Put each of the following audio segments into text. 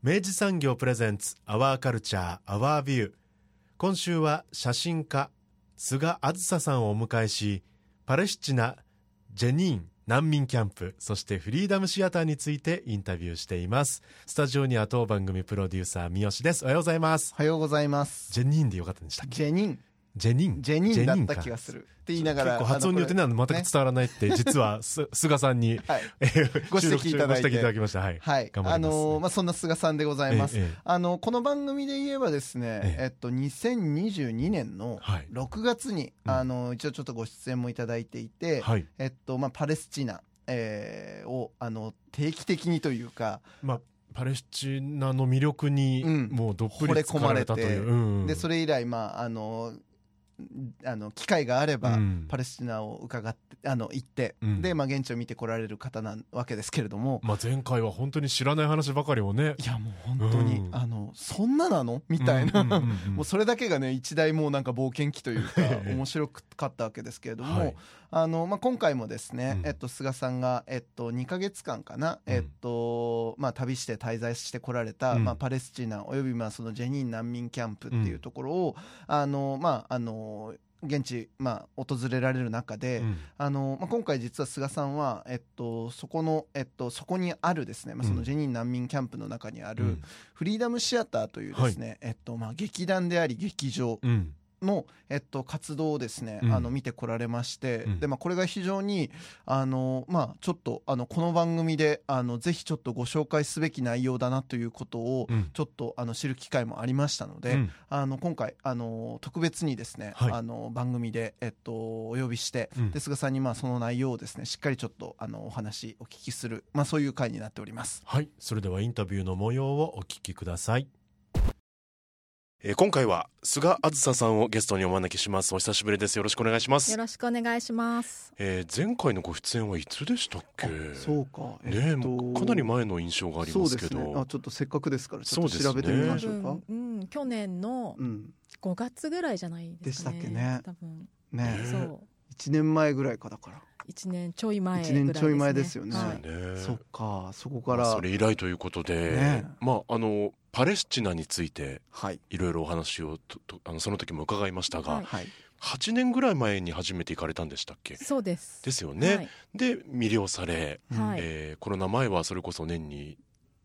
明治産業プレゼンツアワーカルチャーアワービュー今週は写真家菅あずささんをお迎えしパレスチナジェニーン難民キャンプそしてフリーダムシアターについてインタビューしています。スタジオには当番組プロデューサー三好です。おはようございます。おはようございます。ジェニーンでよかったんでしたっけ？ジェニンジェニン。ジェニンだった気がする。って言いながら結構発音によってね全く伝わらないって、実はす 菅さんに、はい。えーご指摘いただいて。いただきました。はい、はい。頑張ります。あのーまあそんな菅さんでございます、あのこの番組で言えばですね、ええ。えっと2022年のはい。6月に、うん。あの一応ちょっとご出演もいただいていて、はい。えっとまあパレスチナ、えーをあの定期的にというか、まあパレスチナの魅力にうん。もうどっぷり疲れたという、うん。でそれ以来まああのあの機会があれば、うん。パレスチナを伺ってあの行って、うん。で、まあ、現地を見てこられる方なわけですけれども、まあ、前回は本当に知らない話ばかりをね。いやもう本当に、うん。あのそんななのみたいな、うんうんうんうん。もうそれだけがね一大もうなんか冒険記というか ええ。面白かったわけですけれども、はい。あのまあ、今回もですね、うん。えっと、菅さんが、えっと、2か月間かな、うん。えっとまあ、旅して滞在してこられた、うん。まあ、パレスチナおよびまあそのジェニーン難民キャンプっていうところを、あのまああの現地、まあ、訪れられる中で、うん。あのまあ、今回実は菅さんは、えっと、そこの、えっと、そこにあるですね、まあ、そのジェニーン難民キャンプの中にある、うん。フリーダムシアターというですね、えっとまあ、劇団であり劇場うんの、えっと、活動をですね、うん。あの見てこられまして、うん。でまあ、これが非常にあの、まあ、ちょっとあのこの番組であのぜひちょっとご紹介すべき内容だなということを、うん。ちょっとあの知る機会もありましたので、うん。あの今回あの特別にですね、はい。あの番組で、えっと、お呼びして、うん。で菅さんにまあその内容をですねしっかりちょっとあのお話お聞きする、まあ、そういう回になっております。はい。それではインタビューの模様をお聞きくださいえー今回は菅あずささんをゲストにお招きします。お久しぶりです。よろしくお願いします。よろしくお願いします。えー前回のご出演はいつでしたっけ？そうか、ねえもうかなり前の印象がありますけど。ね。あちょっとせっかくですからちょっと調べてみま多しょうか。分、うん、去年のうん。5月ぐらいじゃないですかね。でしたっけね。多分、ねねそう。1年前ぐらいかだから1年ちょい前ぐらい一年ちょい前ですよね。はい。ねそっかそこからまあそれ以来ということで、ね。まああのパレスチナについてはい。いろいろお話をととあのその時も伺いましたが、はい。はい。8年ぐらい前に初めて行かれたんでしたっけ？そうです。ですよね、はい。で魅了され、はい。えーコロナ前はそれこそ年に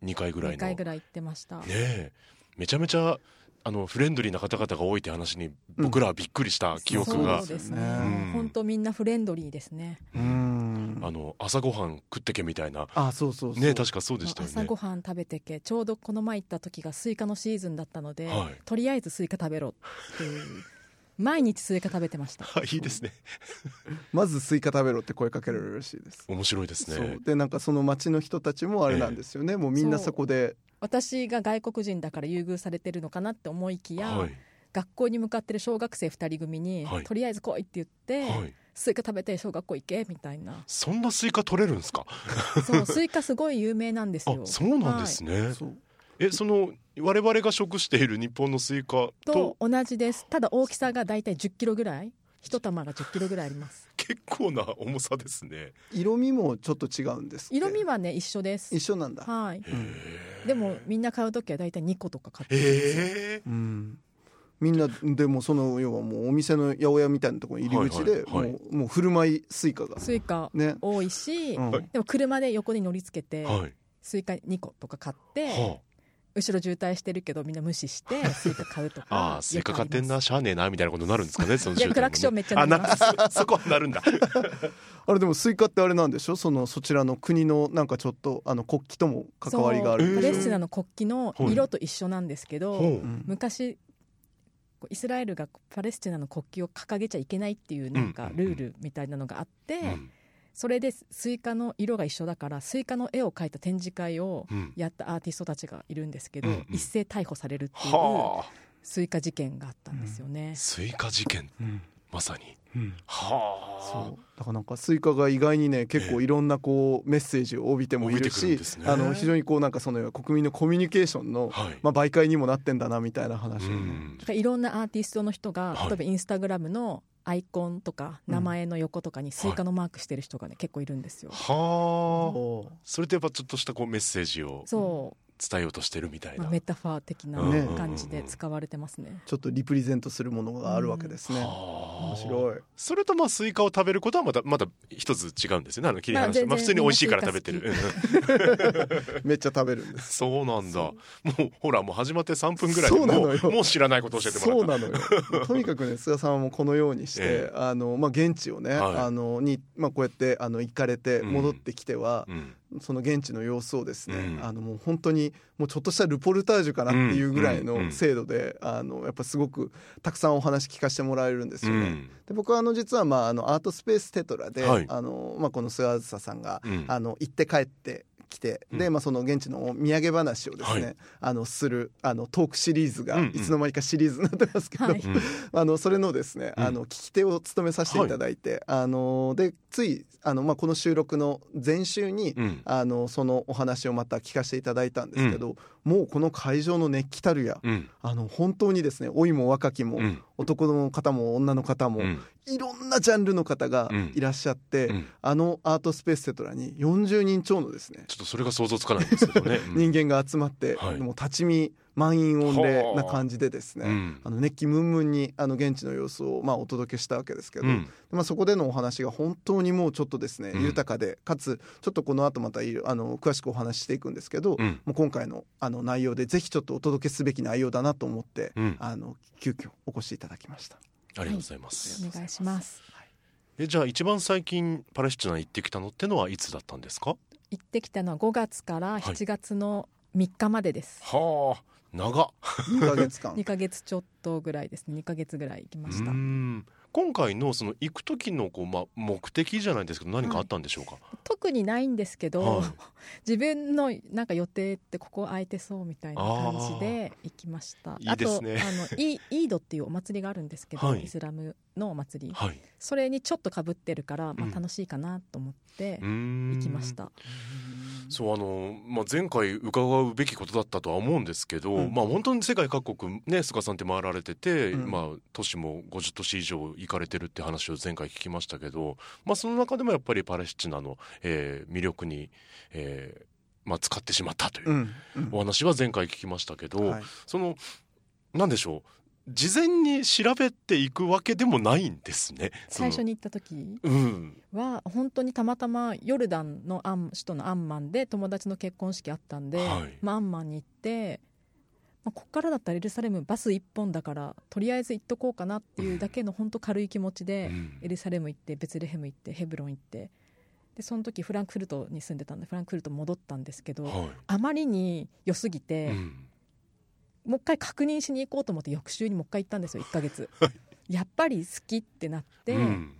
2回ぐらい2の回ぐらい行ってました。ねえ。めちゃめちゃあのフレンドリーな方々が多いって話に僕らはびっくりした記憶が、そうですね。うん。本当みんなフレンドリーですね。うん。あの朝ごはん食ってけみたいな。あそうそうそう。ね確かそうでしたよね。朝ごはん食べてけちょうどこの前行った時がスイカのシーズンだったので、はい。とりあえずスイカ食べろっていう毎日スイカ食べてました。はいいいですね。まずスイカ食べろって声かけられるらしいです。面白いですそねう。でなんかその町の人たちもあれなんですよね、もうみんなそこで私が外国人だから優遇されてるのかなって思いきや、はい。学校に向かってる小学生2人組に、はい。とりあえず来いって言って、はい。スイカ食べて小学校行けみたいな。そんなスイカ取れるんですか？そうスイカすごい有名なんですあよそうなんですね、えその我々が食している日本のスイカと？と同じです。ただ大きさがだいたい1 0キロぐらい。一玉が1 0キロぐらいあります結構な重さですね。色味もちょっと違うんです色味はね一緒です。一緒なんだ。はい。へでもみんな買う時はだいたい2個とか買ってえるんですよ。へえ。うん。みんなでもその要はもうお店の八百屋みたいなところに入り口で、はいはい。はい。もうもう振る舞いスイカが。スイカね、多いし、うん。はい。でも車で横に乗り付けて、はい。スイカ2個とか買って、は後ろ渋滞してるけどみんな無視して スイカ買うとかああスイカ買ってんなしゃあねえなみたいなことになるんですかねそのいやクラクションめっちゃ鳴りますあな そこはなるんだ。あれでもスイカってあれなんでしょ？そのそちらの国のなんかちょっとあの国旗とも関わりがあるんそうパレスチナの国旗の色と一緒なんですけど、ほう。うん昔こうイスラエルがパレスチナの国旗を掲げちゃいけないっていうなんかうん。ルールみたいなのがあって、うんそれでスイカの色が一緒だからスイカの絵を描いた展示会をうん。やったアーティストたちがいるんですけど、うんうん。一斉逮捕されるっていうはあ。スイカ事件があったんですよね。スイカ事件。うん。まさに。うん。はあ。そう。だからなんかスイカが意外にね結構いろんなこうメッセージを帯びてもいるしね。あの非常にこうなんかその国民のコミュニケーションの、はい。まあ、媒介にもなってんだなみたいな話をね、うん。いろんなアーティストの人が、はい。例えばインスタグラムのアイコンとか名前の横とかにスイカのマークしてる人がね結構いるんですよ。はあそれってやっぱちょっとしたこうメッセージをそう、伝えようとしてるみたいうな。まあ、メタファー的なね感じで使われてますね。ちょっと represent するものがあるわけですね、はあ。面白い。それとまあスイカを食べることはまたまた一つ違うんですよね。あの切り離して、まあ普通に美味しいから食べてる。めっちゃ食べるんです。そうなんだ。そもうほらもう始まって3分ぐらいでもそうなのよ。うもう知らないこと教えてもらったそうなのよ。とにかくね菅さんはもうこのようにして、ええ。あのまあ、現地をね、はい。あのに、まあ、こうやってあの行かれてうん。戻ってきては、うんその現地の様子をですね、うん。あのもう本当にもうちょっとしたルポルタージュかなっていうぐらいうん。うん。の精度で、あのやっぱすごくたくさんお話聞かせてもらえるんですよね。うん。で僕はあの実はまああのアートスペーステトラで、はい。あのまあ、この菅あずささんが、うん。あの行って帰ってきて、で、うん。まあ、その現地の土産話をですね、はい。あのするあのトークシリーズがうんうん。いつの間にかシリーズになってますけど、はい。う んあのそれのですね、うん。あの聞き手を務めさせていただいて、あのでついあの、まあ、この収録の前週に、うん。あのそのお話をまた聞かせていただいたんですけど、もうこの会場の熱気たるや、うん。あの本当にですね老いも若きも、うん男の方も女の方も、うん。いろんなジャンルの方がいらっしゃって、うん。あのアートスペーステトラに40人超のですね。ちょっとそれが想像つかないんですけどね、うん。人間が集まって、はい。もう立ち見満員御礼な感じでですね、うん。あの熱気ムンムンにあの現地の様子をまあお届けしたわけですけど、うん。まあ、そこでのお話が本当にもうちょっとですね、うん。豊かでかつちょっとこの後またあの詳しくお話ししていくんですけど、うん。もう今回のあの内容でぜひちょっとお届けすべき内容だなと思って、うん。あの急遽お越しいただきました。ありがとうございます、お願いします。えじゃあ一番最近パレスチナ行ってきたのってのはいつだったんですか？行ってきたのは5月から7月の3日までです。はあ長っ。2ヶ月間。2ヶ月ちょっとぐらいですね。2ヶ月ぐらい行きました。うー。ん。今回のその行く時のこう、まあ、目的じゃないですけど何かあったんでしょうか、特にないんですけど、はい。自分のなんか予定ってここ空いてそうみたいな感じで行きました。いいですね。あとあのイイードっていうお祭りがあるんですけど、はい。イスラムのお祭り。はい。それにちょっとかぶってるから、まあ、うん。楽しいかなと思って行きました、そうあの、まあ、前回伺うべきことだったとは思うんですけど、うん。まあ本当に世界各国ね菅さんって回られてて、うん。まあ都市も50都市以上行かれてるって話を前回聞きましたけど、まあ、その中でもやっぱりパレスチナの、えー魅力に、えーまあ、使ってしまったといううん。うん。お話は前回聞きましたけど、はい。そのなんでしょう事前に調べていくわけでもないんですね。最初に、に行った時うん。は本当にたまたまヨルダンのアン首都のアンマンで友達の結婚式あったんで、はい。まあ、アンマンに行って、まあ、ここからだったらエルサレムバス1本だからとりあえず行っとこうかなっていうだけの本当軽い気持ちで、うん。エルサレム行ってベツレヘム行ってヘブロン行ってでその時フランクフルトに住んでたんでフランクフルト戻ったんですけど、はあまりに良すぎいて、うんもう一回確認しに行こうと思って翌週にもう一回行ったんですよ 1ヶ月。やっぱり好きってなって、うん。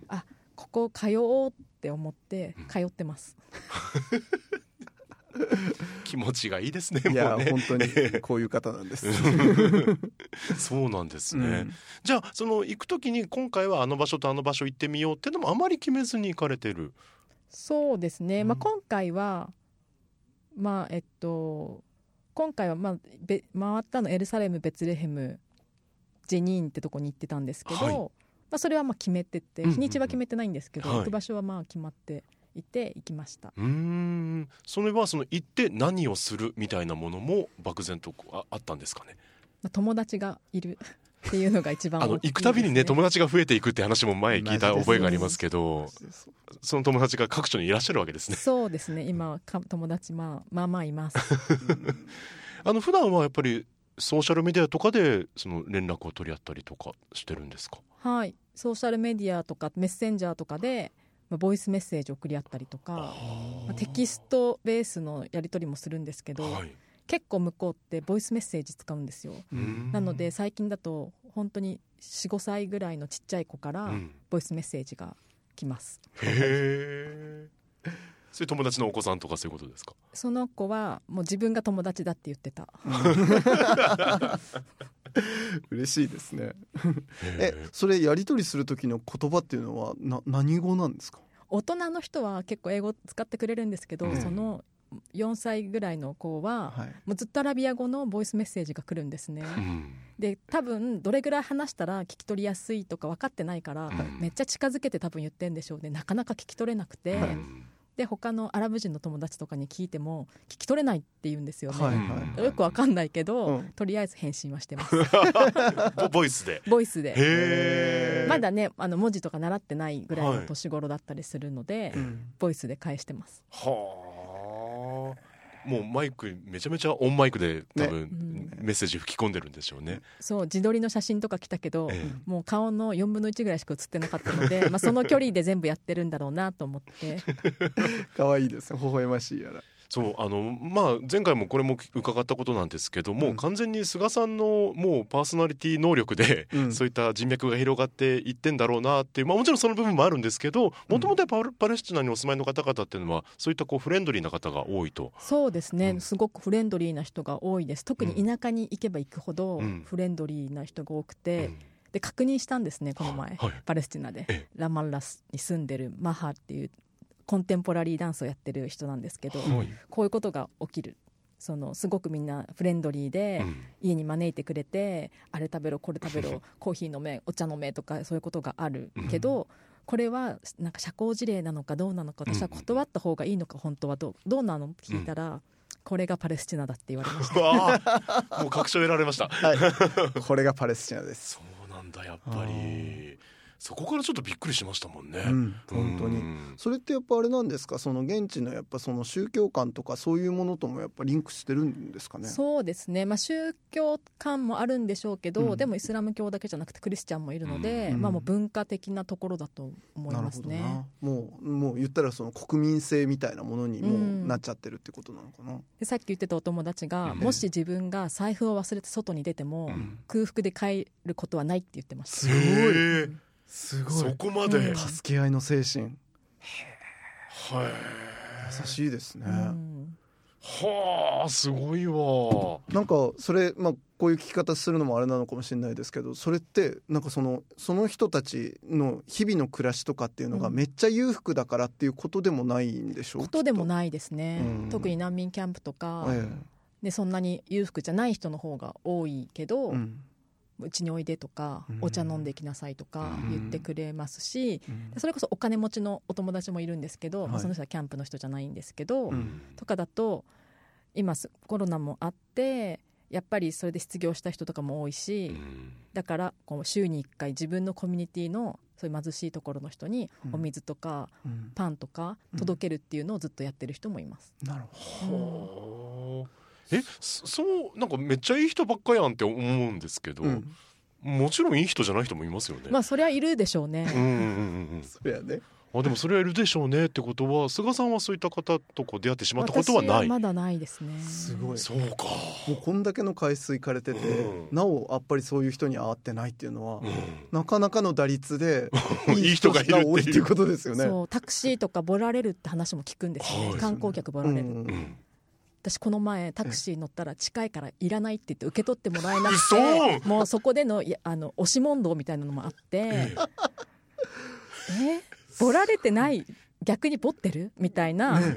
ここ通おうって思ってうん。通ってます、気持ちがいいですね。いやね。本当に こういう方なんです。そうなんですね。うん。じゃあその行く時に今回はあの場所とあの場所行ってみようっていうのもあまり決めずに行かれてる。そうですね、うん。まあ、今回はまあえっと今回はまあべ回ったのエルサレムベツレヘムジェニーンってとこに行ってたんですけど、はい。まあ、それはまあ決めててうんうんうん。日にちは決めてないんですけど、はい。行く場所はまあ決まっていて行きました。うーん。それはその行って何をするみたいなものも漠然とああったんですかね？まあ、友達がいるっていうのが一番あの行くたびにね友達が増えていくって話も前聞いた覚えがありますけど、その友達が各所にいらっしゃるわけですね。そうですね。今か友達まあまあまあいます。あの普段はやっぱりソーシャルメディアとかでその連絡を取り合ったりとかしてるんですか？はい。ソーシャルメディアとかメッセンジャーとかで、まあ、ボイスメッセージ送り合ったりとか、まあ、テキストベースのやり取りもするんですけど、はい結構向こうってボイスメッセージ使うんですよ。うん。なので最近だと本当に45歳ぐらいのちっちゃい子からうん。ボイスメッセージが来ます、へえそういう友達のお子さんとかそういうことですか？その子はもう自分が友達だって言ってた。嬉しいですね。えへそれやり取りする時の言葉っていうのはな何語なんですか？大人の人は結構英語使ってくれるんですけど、うん。その4歳ぐらいの子は、はい。もうずっとアラビア語のボイスメッセージが来るんですね、うん。で多分どれぐらい話したら聞き取りやすいとか分かってないから、んめっちゃ近づけて多分言ってんでしょうね。なかなか聞き取れなくて、はい。うんで他のアラブ人の友達とかに聞いても聞き取れないって言うんですよね、はいうんよく分かんないけど、うん。とりあえず返信はしてます。ボボイスで？ボイスで。まだねあの文字とか習ってないぐらいの年頃だったりするので、うん。ボイスで返してます。はあもうマイクめちゃめちゃオンマイクで多分、ねメッセージ吹き込んでるんでしょうね。そう自撮りの写真とか来たけど、ええ。もう顔の4分の1ぐらいしか写ってなかったので まあその距離で全部やってるんだろうなと思って。可愛いです。ね微笑ましいやらそうあのまあ前回もこれも伺ったことなんですけども、うん。完全に菅さんのもうパーソナリティ能力で、うん。そういった人脈が広がっていってんだろうなっていう、まあ、もちろんその部分もあるんですけどもともとパレパレスチナにお住まいの方々っていうのはそういったこうフレンドリーな方が多いと。そうですね、うん。すごくフレンドリーな人が多いです。特に田舎に行けば行くほどうん。フレンドリーな人が多くて、うん。で確認したんですねこの前、はい。パレスチナで。ええ。ラマンラスに住んでるマハっていうコンテンポラリーダンスをやってる人なんですけど、はい。こういうことが起きる。そのすごくみんなフレンドリーで、うん。家に招いてくれてあれ食べろこれ食べろコーヒー飲めお茶飲めとかそういうことがあるけど、これはなんか社交辞令なのかどうなのか私は断った方がいいのか本当はどうどうなの？って聞いたら、これがパレスチナだって言われました。もう確証得られました。はい。これがパレスチナです。そうなんだやっぱりそこからちょっとびっくりしましたもんね。うん本当に。うんそれってやっぱあれなんですか？その現地のやっぱその宗教観とかそういうものともやっぱリンクしてるんですかね？そうですね、まあ、宗教観もあるんでしょうけど、うん。でもイスラム教だけじゃなくてクリスチャンもいるので、うん。まあ、もう文化的なところだと思いますね。もうもう言ったらその国民性みたいなものにもなっちゃってるってことなのかな、でさっき言ってたお友達が、うん。もし自分が財布を忘れて外に出ても、うん。空腹で帰ることはないって言ってました。すごいへえすそこまで、うん。助け合いの精神。はい優しいですね、うんはあすごいわ。なんかそれまあこういう聞き方するのもあれなのかもしれないですけどそれってなんかそのその人たちの日々の暮らしとかっていうのがうん。めっちゃ裕福だからっていうことでもないんでしょうことでもい、ないですね、うん。特に難民キャンプとか、えでそんなに裕福じゃない人の方が多いけど、えうちにおいでとか、うん。お茶飲んできなさいとかうん。言ってくれますし、うん。それこそお金持ちのお友達もいるんですけど、まあはい。その人はキャンプの人じゃないんですけど、うん。とかだと今すコロナもあってやっぱりそれで失業した人とかも多いし、うん。だからこう週に1回自分のコミュニティのそういう貧しいところの人にうん。お水とかうん。パンとか届けるっていうのをずっとやってる人もいます。なるほはあえそそうなんかめっちゃいい人ばっかやんって思うんですけど、ど、うん、もちろんいい人じゃない人もいますよね。まあそりゃいるでしょうね。うんうんうんうんそりゃねあでもそれはいるでしょうねってことは菅さんはそういった方とこう出会ってしまったことはない。私まだないですね。すごいそうか。もうこんだけの回数行かれてて、うんなおやっぱりそういう人に会ってないっていうのは、うんなかなかの打率で いい人がいるっていう多いっていうことですよね。そうタクシーとかボラれるって話も聞くんですよね、はい観光客ボラれる、うんうん私この前タクシー乗ったら近いからいらないって言って受け取ってもらえなく嘘！てもうそこでのいやあの押し問答みたいなのもあって え？ボラれてない逆にボってる？みたいな、ね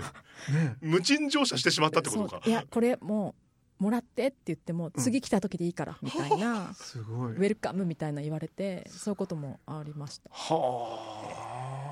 無賃乗車してしまったってことか。いやこれもうもらってって言ってもうん。次来た時でいいからみたいな、すごい。ウェルカムみたいな言われてそういうこともありました。はあ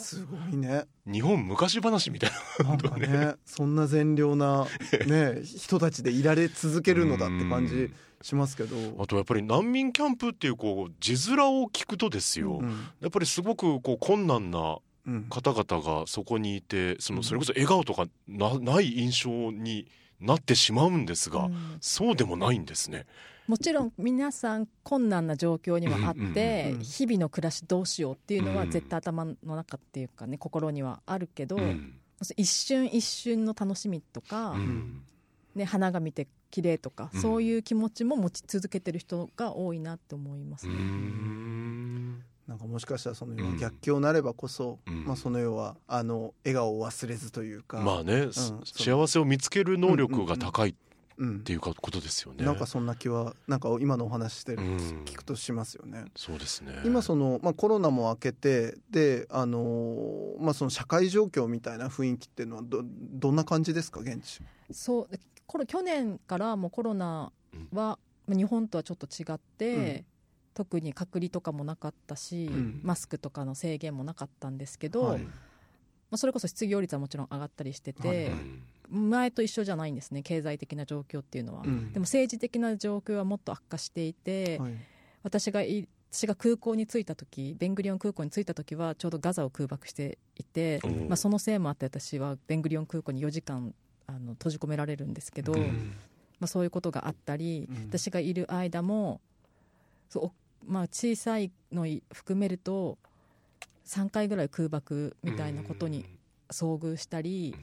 すごいね。日本昔話みたいな。んかねそんな善良な、ね、人たちでいられ続けるのだって感じしますけど、なあとやっぱり難民キャンプっていうこう字面を聞くとですよ、うん。やっぱりすごくこう困難なうん方々がそこにいてそのそれこそ笑顔とかなない印象になってしまうんですが、うん。そうでもないんですね。もちろん皆さん困難な状況にはあって、うんうんうん日々の暮らしどうしようっていうのはうん。絶対頭の中っていうかね心にはあるけど、うん。一瞬一瞬の楽しみとか、うん。ね、花が見て綺麗とか、うん。そういう気持ちも持ち続けてる人が多いなって思いますうね。ん。なんかもしかしたらそのうん逆境なればこそ、うん。まあその要はあの笑顔を忘れずというか、まあね、幸せを見つける能力が高いっうんていうかことですよね。なんかそんな気はなんか今のお話してる、うん聞くとしますよね。そうですね。今その、まあ、コロナも明けてで、あのーまあ、その社会状況みたいな雰囲気っていうのはどどんな感じですか現地。そうこれ去年からもうコロナは、まあ日本とはちょっと違って、うん特に隔離とかもなかったし、うんマスクとかの制限もなかったんですけど、はいまあ、それこそ失業率はもちろん上がったりしてて、うん前と一緒じゃないんですね経済的な状況っていうのは、うん。でも政治的な状況はもっと悪化していて、はい。私がい私が空港に着いた時ベングリオン空港に着いた時はちょうどガザを空爆していて、まあ、そのせいもあって私はベングリオン空港に4時間あの閉じ込められるんですけど、うん。まあ、そういうことがあったり、うん。私がいる間もそう、おまあ、小さいの含めると3回ぐらい空爆みたいなことに遭遇したり、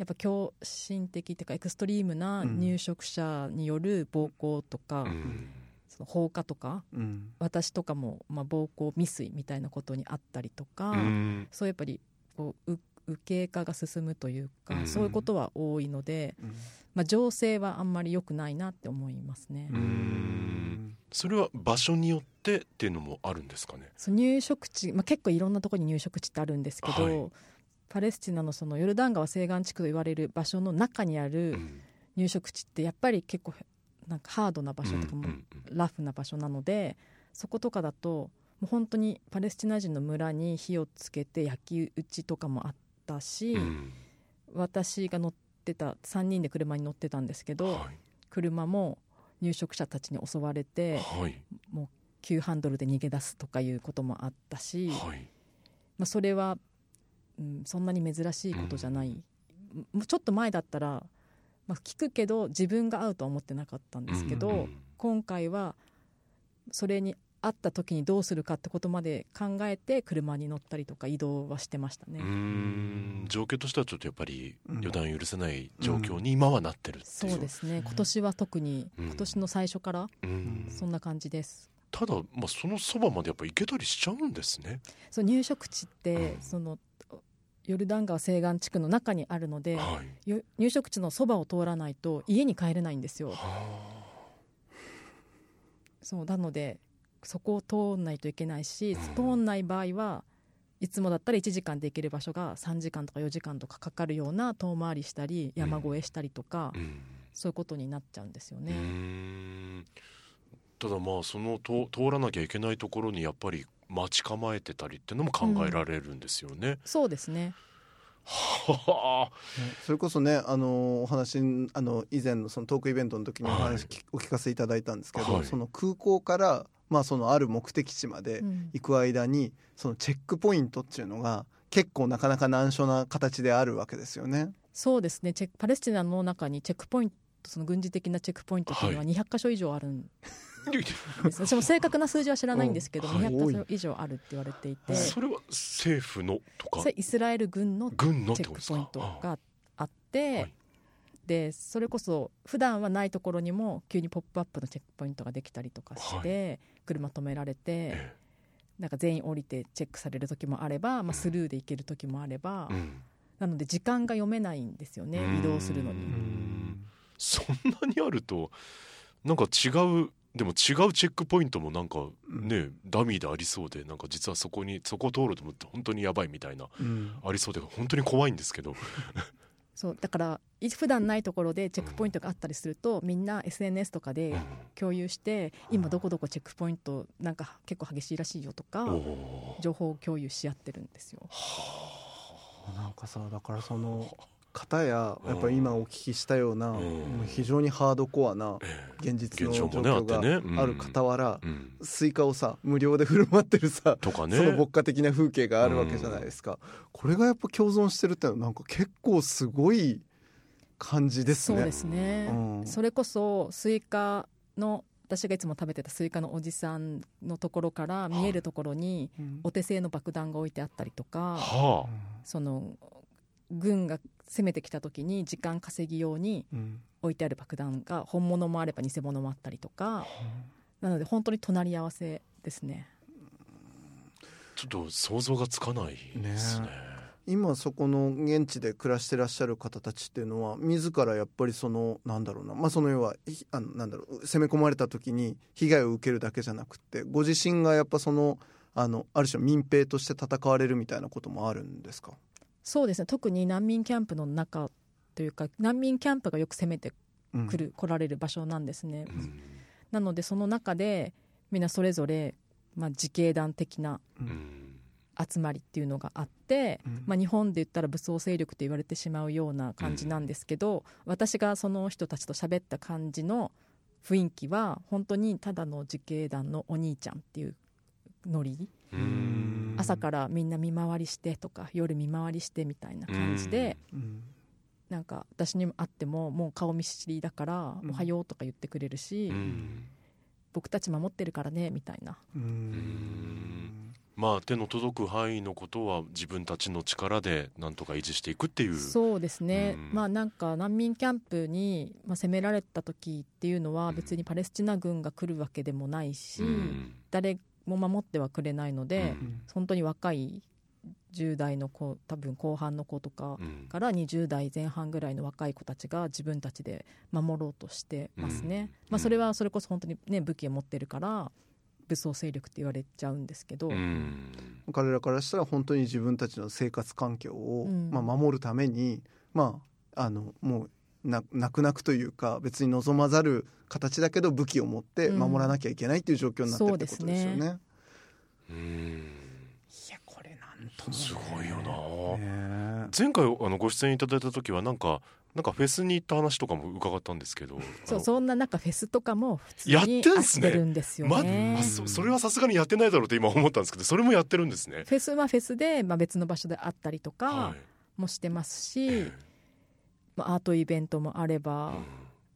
やっぱ狂信的っていうかエクストリームな入植者による暴行とか、うん。その放火とかうん。私とかも、まあ、暴行未遂みたいなことにあったりとか、うん。そうやっぱりこうう右傾化が進むというか、うん。そういうことは多いので、うん。まあ、情勢はあんまり良くないなって思いますね。うん。それは場所によってっていうのもあるんですかね？そう入植地、まあ、結構いろんなところに入植地ってあるんですけど、はいパレスチナのそのヨルダン川西岸地区と言われる場所の中にあるうん。入植地ってやっぱり結構なんかハードな場所とかもうんラフな場所なのでそことかだともう本当にパレスチナ人の村に火をつけて焼き討ちとかもあったし、うん。私が乗ってた3人で車に乗ってたんですけど、はい。車も入植者たちに襲われてはい。もう急ハンドルで逃げ出すとかいうこともあったし、はい。まあ、それは、うん、そんなに珍しいことじゃない、もうちょっと前だったら、まあ、聞くけど自分が合うとは思ってなかったんですけど、うん今回はそれに会った時にどうするかってことまで考えて車に乗ったりとか移動はしてましたね。うん。状況としてはちょっとやっぱりうん。予断許せない状況に今はなってるっていう。そうですね。今年は特に、うん。今年の最初からうん。そんな感じです。ただ、まあ、そのそばまでやっぱ行けたりしちゃうんですね。そう入植地って、うん。そのヨルダン川西岸地区の中にあるので、はい。よ入植地のそばを通らないと家に帰れないんですよ。はそうなのでそこを通んないといけないし、うん通んない場合はいつもだったら1時間で行ける場所が3時間とか4時間とかかかるような遠回りしたり山越えしたりとか、あうんそういうことになっちゃうんですようね。んただまあそのと通らなきゃいけないところにやっぱり待ち構えてたりっていうのも考えられるんですよね。そうですね。はあ。ねそれこそねあのお話あの以前のそのトークイベントの時にお話き、お聞かせいただいたんですけど、はい。その空港からまあそのある目的地までうん。行く間にそのチェックポイントっていうのが結構なかなか難所な形であるわけですよね。そうですね。チェックパレスチナの中にチェックポイントその軍事的なチェックポイントっていうのはは200箇所以上あるん 私も正確な数字は知らないんですけど、うんはい。200箇所以上あるって言われていて、それは政府のとか？イスラエル軍のチェックポイントがあって、はい。でそれこそ普段はないところにも急にポップアップのチェックポイントができたりとかして、車止められて、えなんか全員降りてチェックされる時もあれば、まあ、スルーで行ける時もあれば、なので時間が読めないんですよね移動するのに。うん。そんなにあるとなんか違うでも違うチェックポイントもなんかね、ダミーでありそうでなんか実はそこにそこを通ると思って本当にやばいみたいなうん。ありそうで本当に怖いんですけど。そうだからい普段ないところでチェックポイントがあったりするとみんな SNS とかうでん。共有して今どこどこチェックポイントなんか結構激しいらしいよとか情報共有し合ってるんですよ。なんかさだからその方ややっぱり今お聞きしたような、うん。もう非常にハードコアなえ現実の現状況がある傍ら、えうん。スイカをさ無料で振る舞ってるさ、とかね。その牧歌的な風景があるわけじゃないですか、これがやっぱ共存してるってのはなんか結構すごい感じですね。そうですね、うん。それこそスイカの私がいつも食べてたスイカのおじさんのところから見えるところにうん。お手製の爆弾が置いてあったりとかはその軍が攻めてきた時に時間稼ぎ用にうん。置いてある爆弾が本物もあれば偽物もあったりとか。なので本当に隣り合わせですね。あちょっと想像がつかないですね。ね今そこの現地で暮らしてらっしゃる方たちっていうのは自らやっぱりそのなんだろうな。まあその要はひあのなんだろう。攻め込まれた時に被害を受けるだけじゃなくってご自身がやっぱそのあのある種民兵として戦われるみたいなこともあるんですか？そうですね。特に難民キャンプの中というか難民キャンプがよく攻めてうん。くる、来られる場所なんですね、うん。なのでその中でみんなそれぞれ、まあ、自警団的なううん。ん集まりっていうのがあって、うん。まあ、日本で言ったら武装勢力と言われてしまうような感じなんですけど、私がその人たちと喋った感じの雰囲気は本当にただの自警団のお兄ちゃんっていうノリうん朝からみんな見回りしてとか夜見回りしてみたいな感じで、うん。なんか私に会ってももう顔見知りだから「うん。おはよう」とか言ってくれるし、うん。僕たち守ってるからねみたいな。まあ手の届く範囲のことは自分たちの力でなんとか維持していくっていう。そうですね、うん。まあなんか難民キャンプに、まあ、攻められた時っていうのは別にパレスチナ軍が来るわけでもないし、うん。誰も守ってはくれないので、うん。本当に若い10代の子多分後半の子とかうん。から20代前半ぐらいの若い子たちが自分たちで守ろうとしてますね、うん。まあ、それはそれこそ本当にね武器を持ってるから武装勢力って言われちゃうんですけど、うん。彼らからしたら本当に自分たちの生活環境を、うん。まあ、守るためにまああのもうな泣く泣くというか別に望まざる形だけど武器を持ってうん。守らなきゃいけないっていう状況になってるってことですよね。そうん。いやこれなんともね。すごいよな。ね前回あのご出演いただいた時はなんかなんかフェスに行った話とかも伺ったんですけど。そうそんな中フェスとかも普通やっにてんすね。あってるんですよまね、あそそれはさすがにやってないだろうって今思ったんですけどそれもやってるんですね。フェスはフェスで、まあ、別の場所であったりとかはい。もしてますし、えまあ、アートイベントもあれば、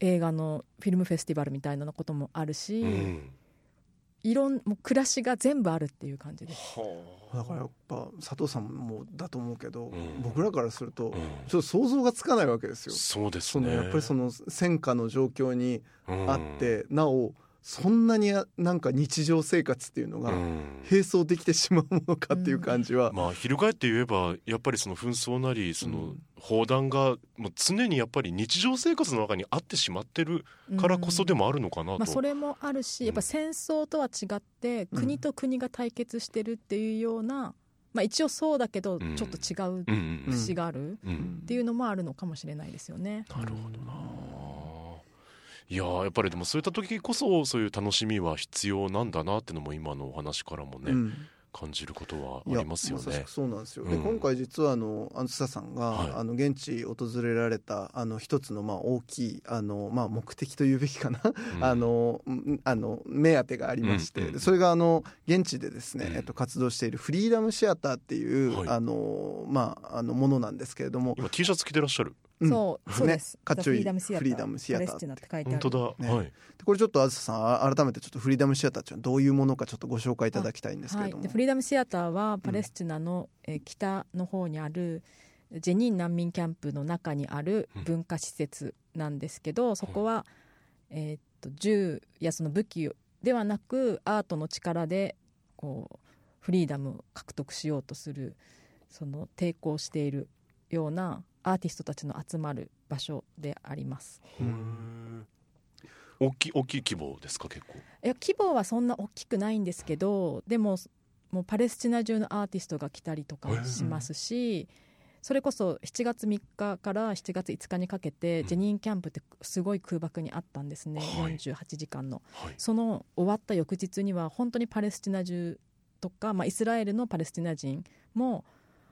映画のフィルムフェスティバルみたいなこともあるし、えうん。いろんもう暮らしが全部あるっていう感じで。すはあ。だからやっぱ佐藤さんもだと思うけど、うん。僕らからするとうん。ちょっと想像がつかないわけですよ。そうですそのね。やっぱりその戦火の状況にうんあって、なおそんなになんか日常生活っていうのがうん。並走できてしまうものかっていう感じは、まあ翻って言えばやっぱりその紛争なりそのうん。砲弾がもう常にやっぱり日常生活の中にあってしまってるからこそでもあるのかなと。まあ、それもあるしやっぱ戦争とは違ってうん国と国が対決してるっていうような、まあ、一応そうだけどうん。ちょっと違ううんうん節があるうん。うん。っていうのもあるのかもしれないですよね。なるほどな。いやーやっぱりでもそういった時こそそういう楽しみは必要なんだなってのも今のお話からもね、うん。感じることはありますよね。そうなんですよ、うん。で今回実はあのあずささんが、はい。あの現地訪れられたあの一つのまあ大きいあの、まあ、目的というべきかな、うん。あのんあの目当てがありまして、うんうんでそれがあの現地でですね、うん。えっと、活動しているフリーダムシアターっていう、はい。あのまあ、あのものなんですけれども、今 T シャツ着てらっしゃる。うん。そうそうです、かっちょいい。ザフリーダムシアターって書いてある。本当だ。ね。はい。でこれちょっとあずささんあ改めてちょっとフリーダムシアターっていうのはどういうものかちょっとご紹介いただきたいんですけれども、はい、でフリーダムシアターはパレスチナの、えー北の方にあるジェニン難民キャンプの中にある文化施設なんですけど、そこは、えーっと銃やその武器ではなくアートの力でこうフリーダムを獲得しようとするその抵抗しているようなアーティストたちの集まる場所であります。大きい大きい規模ですか結構？いや規模はそんな大きくないんですけどでももうパレスチナ中のアーティストが来たりとかもしますし、それこそ7月3日から7月5日にかけて、うんジェニーンキャンプってすごい空爆にあったんですね、はい48時間のはい。その終わった翌日には本当にパレスチナ中とか、まあ、イスラエルのパレスチナ人も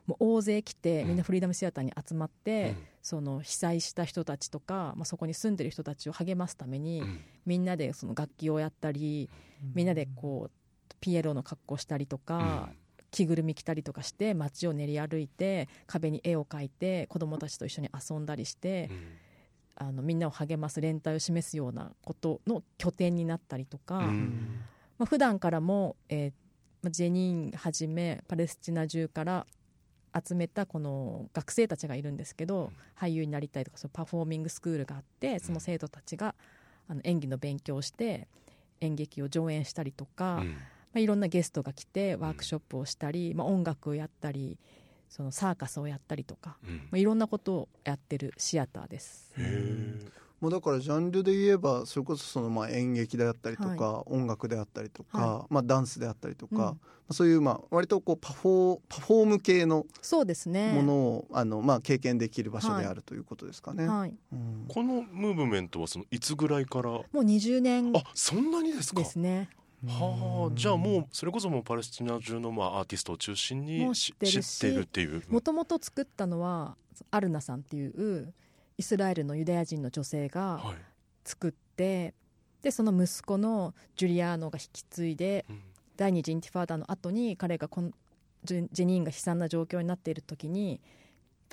もう大勢来てうん。みんなフリーダムシアターに集まって、うん。その被災した人たちとか、まあ、そこに住んでる人たちを励ますために、うん。みんなでその楽器をやったりみんなでこうピエロの格好したりとか、着ぐるみ着たりとかして街を練り歩いて壁に絵を描いて子供たちと一緒に遊んだりしてうん。あのみんなを励ます連帯を示すようなことの拠点になったりとか、うん。まあ普段からも、えーまあジェニーンはじめパレスチナ中から集めたこの学生たちがいるんですけど、俳優になりたいとかそのパフォーミングスクールがあってその生徒たちがあの演技の勉強をして演劇を上演したりとか、まあ、いろんなゲストが来てワークショップをしたり、まあ、音楽をやったりそのサーカスをやったりとか、うん。まあ、いろんなことをやってるシアターです。もうだからジャンルで言えばそれこそそのまあ演劇であったりとか、音楽であったりとか、はまあ、ダンスであったりとか、うんまあそういうまあ割とこうパフォーパフォーム系のそうですね。ものを、あのまあ、経験できる場所であるということですかね。はい、うん。このムーブメントはそのいつぐらいから？もう20年。あそんなにですか？ですね。はあじゃあもうそれこそもうパレスチナ中のまあアーティストを中心もに知ってるっていう。もともと作ったのはアルナさんっていうイスラエルのユダヤ人の女性がはい。作ってでその息子のジュリアーノが引き継いでうん。第二次インティファーダの後に彼がこのジェニーンが悲惨な状況になっている時に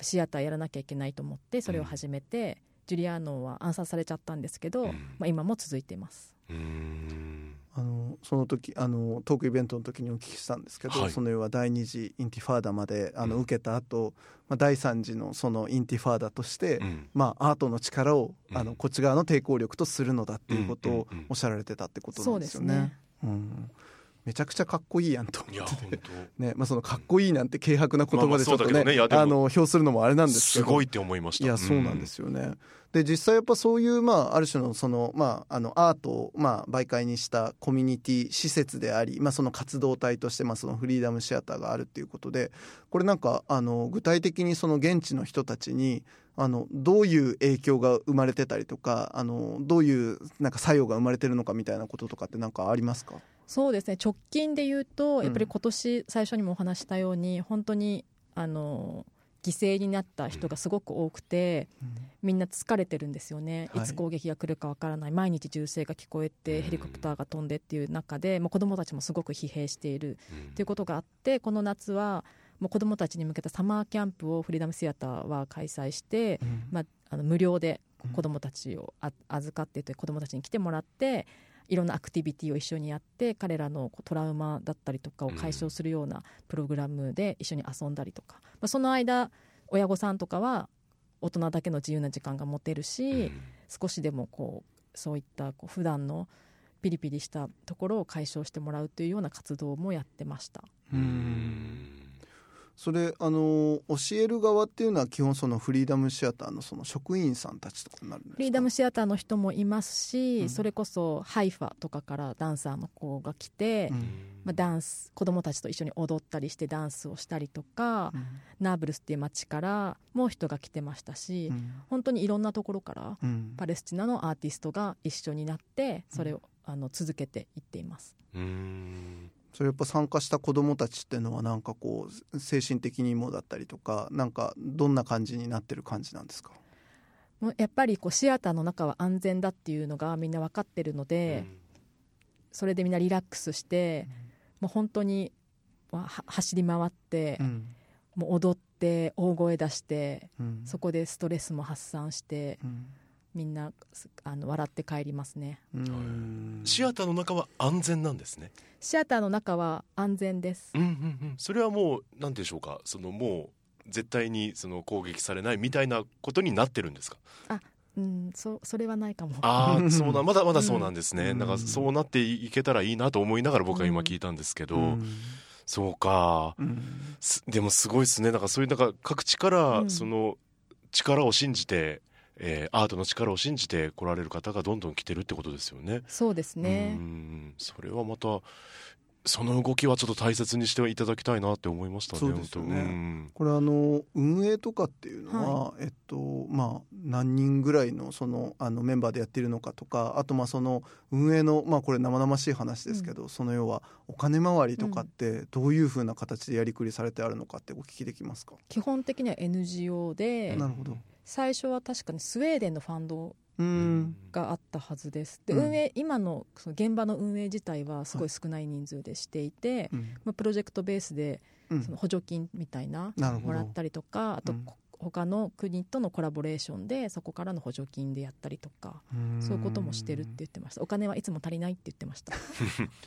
シアターやらなきゃいけないと思ってそれを始めて、ジュリアーノは暗殺されちゃったんですけど、うん。まあ、今も続いています。うーんあのその時あのトークイベントの時にお聞きしたんですけど、はい。その要は第二次インティファーダまであの、うん。受けた後、まあ第三次のそのインティファーダとして、うん。まあ、アートの力を、うん。あのこっち側の抵抗力とするのだっていうことをおっしゃられてたってことなんでですよね。うんめちゃくちゃかっこいいやんと思ってて。本ねまあ、そのかっこいいなんて軽薄な言葉でちょっとまあまあねあの表するのもあれなん当ですけど。すごいって思いました。いやそうなんですよね。で実際やっぱそういう、まあ、ある種のその、まあ、あのアートを、まあ、媒介にしたコミュニティ施設であり、まあ、その活動体として、まあ、そのフリーダムシアターがあるっていうことでこれなんかあの具体的にその現地の人たちにあのどういう影響が生まれてたりとかあのどういうなんか作用が生まれてるのかみたいなこととかってなんかありますか？そうですね。直近で言ううん。とやっぱり今年最初にもお話したように本当にあの犠牲になった人がすごく多くて、みんな疲れてるんですよね、はい。い、つ攻撃が来るかわからない。毎日銃声が聞こえてヘリコプターが飛んでっていう中でもう子どもたちもすごく疲弊しているうん。ということがあってこの夏はもう子どもたちに向けたサマーキャンプをフリーダムシアターは開催して、まあ、あの無料で子どもたちをあ預かってて子どもたちに来てもらっていろんなアクティビティを一緒にやって彼らのトラウマだったりとかを解消するようなプログラムで一緒に遊んだりとか、まあ、その間親御さんとかは大人だけの自由な時間が持てるし、うん。少しでもこうそういったこう普段のピリピリしたところを解消してもらうというような活動もやってました。うんそれあの教える側っていうのは基本そのフリーダムシアターのその職員さんたちとかになるんですか？フリーダムシアターの人もいますし、うん。それこそハイファとかからダンサーの子が来て、うん。まあ、ダンス子供たちと一緒に踊ったりしてダンスをしたりとか、ナーブルスっていう街からも人が来てましたし、うん。本当にいろんなところからうん。パレスチナのアーティストが一緒になってそれを、あの続けていっています。うんそれやっぱ参加した子どもたちっていうのはなんかこう精神的にもだったりとかなんかどんな感じになってる感じなんですか、もうやっぱりこうシアターの中は安全だっていうのがみんな分かってるので、それでみんなリラックスして、もう本当に走り回って、うん。もう踊って大声出してうん。そこでストレスも発散してうんみんなすあの笑って帰りますね。うん。シアターの中は安全なんですね。シアターの中は安全です。うんうんうん。それはもうなんていうんでしょうか。そのもう絶対にその攻撃されないみたいなことになってるんですか？うんそそれはないかも。ああそうなまだ。まだそうなんですね、うん。なんかそうなっていけたらいいなと思いながら僕は今聞いたんですけど、うん。そうか。うん。すでもすごいですね。なんかそういうなんか各地からうん。その力を信じて、えーアートの力を信じて来られる方がどんどん来てるってことですよね。そうですねうんそれはまたその動きはちょっと大切にしていただきたいなって思いましたね。そうですよね。うん。これあの運営とかっていうのは、えっとまあ何人ぐらいのそのあのメンバーでやっているのかとかあとまあその運営のまあこれ生々しい話ですけど、その要はお金回りとかってどういうふうな形でやりくりされてあるのかってお聞きできますか、基本的には NGO でなるほど。最初は確かにスウェーデンのファンドうんがあったはずですで、運営今のその現場の運営自体はすごい少ない人数でしていて、うん。まあ、プロジェクトベースでその補助金みたいなもらったりとかあと、うん。他の国とのコラボレーションでそこからの補助金でやったりとかそういうこともしてるって言ってましたお金はいつも足りないって言ってました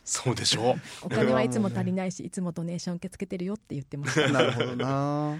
そうでしょお金はいつも足りないしいつもドネーション受け付けてるよって言ってましたなるほどな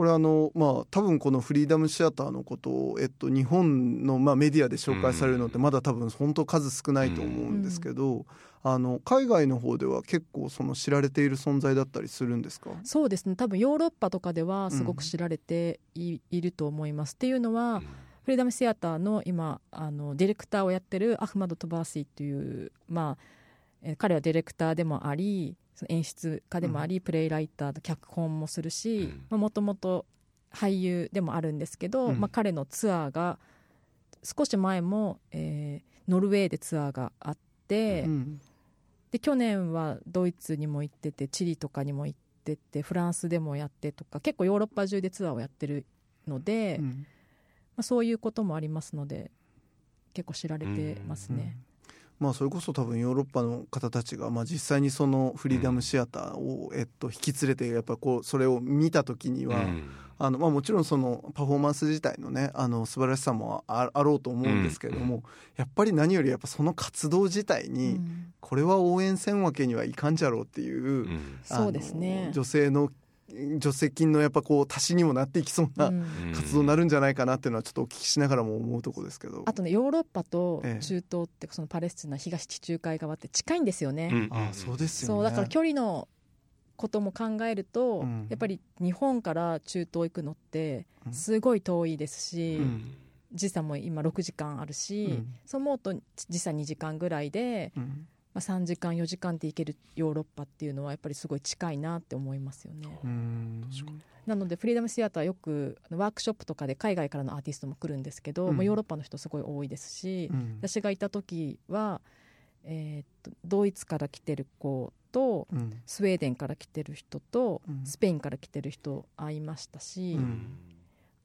これあのまあ多分このフリーダムシアターのことを、えっと、日本のまあメディアで紹介されるのってまだ多分本当数少ないと思うんですけど、あの海外の方では結構その知られている存在だったりするんですか？そうですね。多分ヨーロッパとかではすごく知られてい,、ると思います。っていうのは、フリーダムシアターの今あのディレクターをやってるアフマド・トバーシーというまあえ彼はディレクターでもあり演出家でもあり、うん、プレイライター脚本もするしもともと俳優でもあるんですけど、うん、まあ、彼のツアーが少し前も、えー、ノルウェーでツアーがあって、うん、で去年はドイツにも行っててチリとかにも行っててフランスでもやってとか結構ヨーロッパ中でツアーをやってるので、まあ、そういうこともありますので結構知られてますね。まあ、それこそ多分ヨーロッパの方たちが、まあ、実際にそのフリーダムシアターを、えっと、引き連れてやっぱこうそれを見た時には、あのまあ、もちろんそのパフォーマンス自体のねあの素晴らしさもあろうと思うんですけれども、やっぱり何よりやっぱその活動自体に、これは応援せんわけにはいかんじゃろうっていう、そうですね。女性の助成金のやっぱこう足しにもなっていきそうな活動になるんじゃないかなっていうのはちょっとお聞きしながらも思うとこですけど。あとねヨーロッパと中東ってそのパレスチナ東地中海側って近いんですよね、あそうですよ、ね、そうだから距離のことも考えると、うん、やっぱり日本から中東行くのってすごい遠いですし、うん、時差も今6時間あるし、うん、そう思うと時差2時間ぐらいで、まあ、3時間4時間で行けるヨーロッパっていうのはやっぱりすごい近いなって思いますよね。なのでフリーダムシアターよくワークショップとかで海外からのアーティストも来るんですけど、うん、もうヨーロッパの人すごい多いですし、うん、私がいた時は、えー、っとドイツから来てる子と、うん、スウェーデンから来てる人と、スペインから来てる人会いましたし、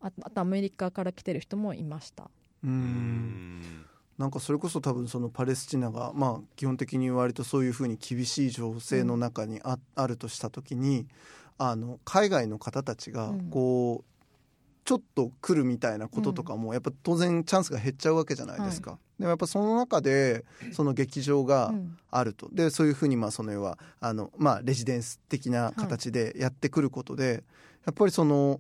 あとアメリカから来てる人もいました。うんなんかそれこそ多分そのパレスチナがまあ基本的に割とそういうふうに厳しい情勢の中にあ,、あるとした時にあの海外の方たちがこう、ちょっと来るみたいなこととかもやっぱ当然チャンスが減っちゃうわけじゃないですか。でもやっぱその中でその劇場があると、でそういうふうにまあその要はあの、まあ、レジデンス的な形でやってくることで、やっぱりその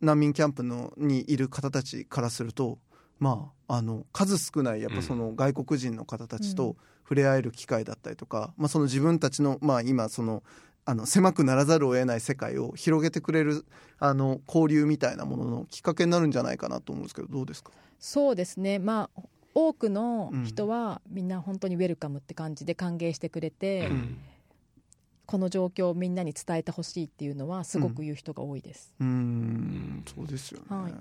難民キャンプのにいる方たちからするとまあ、あの数少ないやっぱその外国人の方たちと触れ合える機会だったりとか、まあ、その自分たちの、まあ、今そのあの狭くならざるを得ない世界を広げてくれるあの交流みたいなもののきっかけになるんじゃないかなと思うんですけどどうですか？そうですね、まあ、多くの人はみんな本当にウェルカムって感じで歓迎してくれて、うん、この状況をみんなに伝えてほしいっていうのはすごく言う人が多いです。うん、うんそうですよね、はい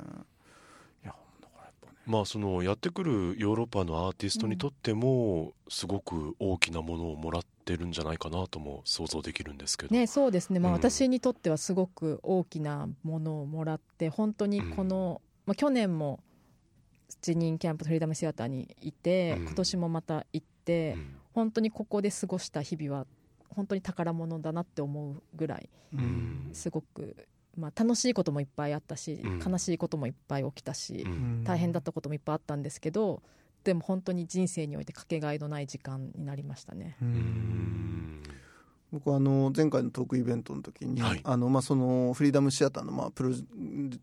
まあそのやってくるヨーロッパのアーティストにとってもすごく大きなものをもらってるんじゃないかなとも想像できるんですけど、ね、そうですね、まあ、私にとってはすごく大きなものをもらって本当にこの、うん、まあ、去年もジニンキャンプフリーダムシアターにいて、うん、今年もまた行って、うん、本当にここで過ごした日々は本当に宝物だなって思うぐらい、すごくまあ、楽しいこともいっぱいあったし、うん、悲しいこともいっぱい起きたし、うん、大変だったこともいっぱいあったんですけどでも本当に人生においてかけがえのない時間になりましたね。僕はあの前回のトークイベントの時に、はい、あのまあそのフリーダムシアターのまあプロ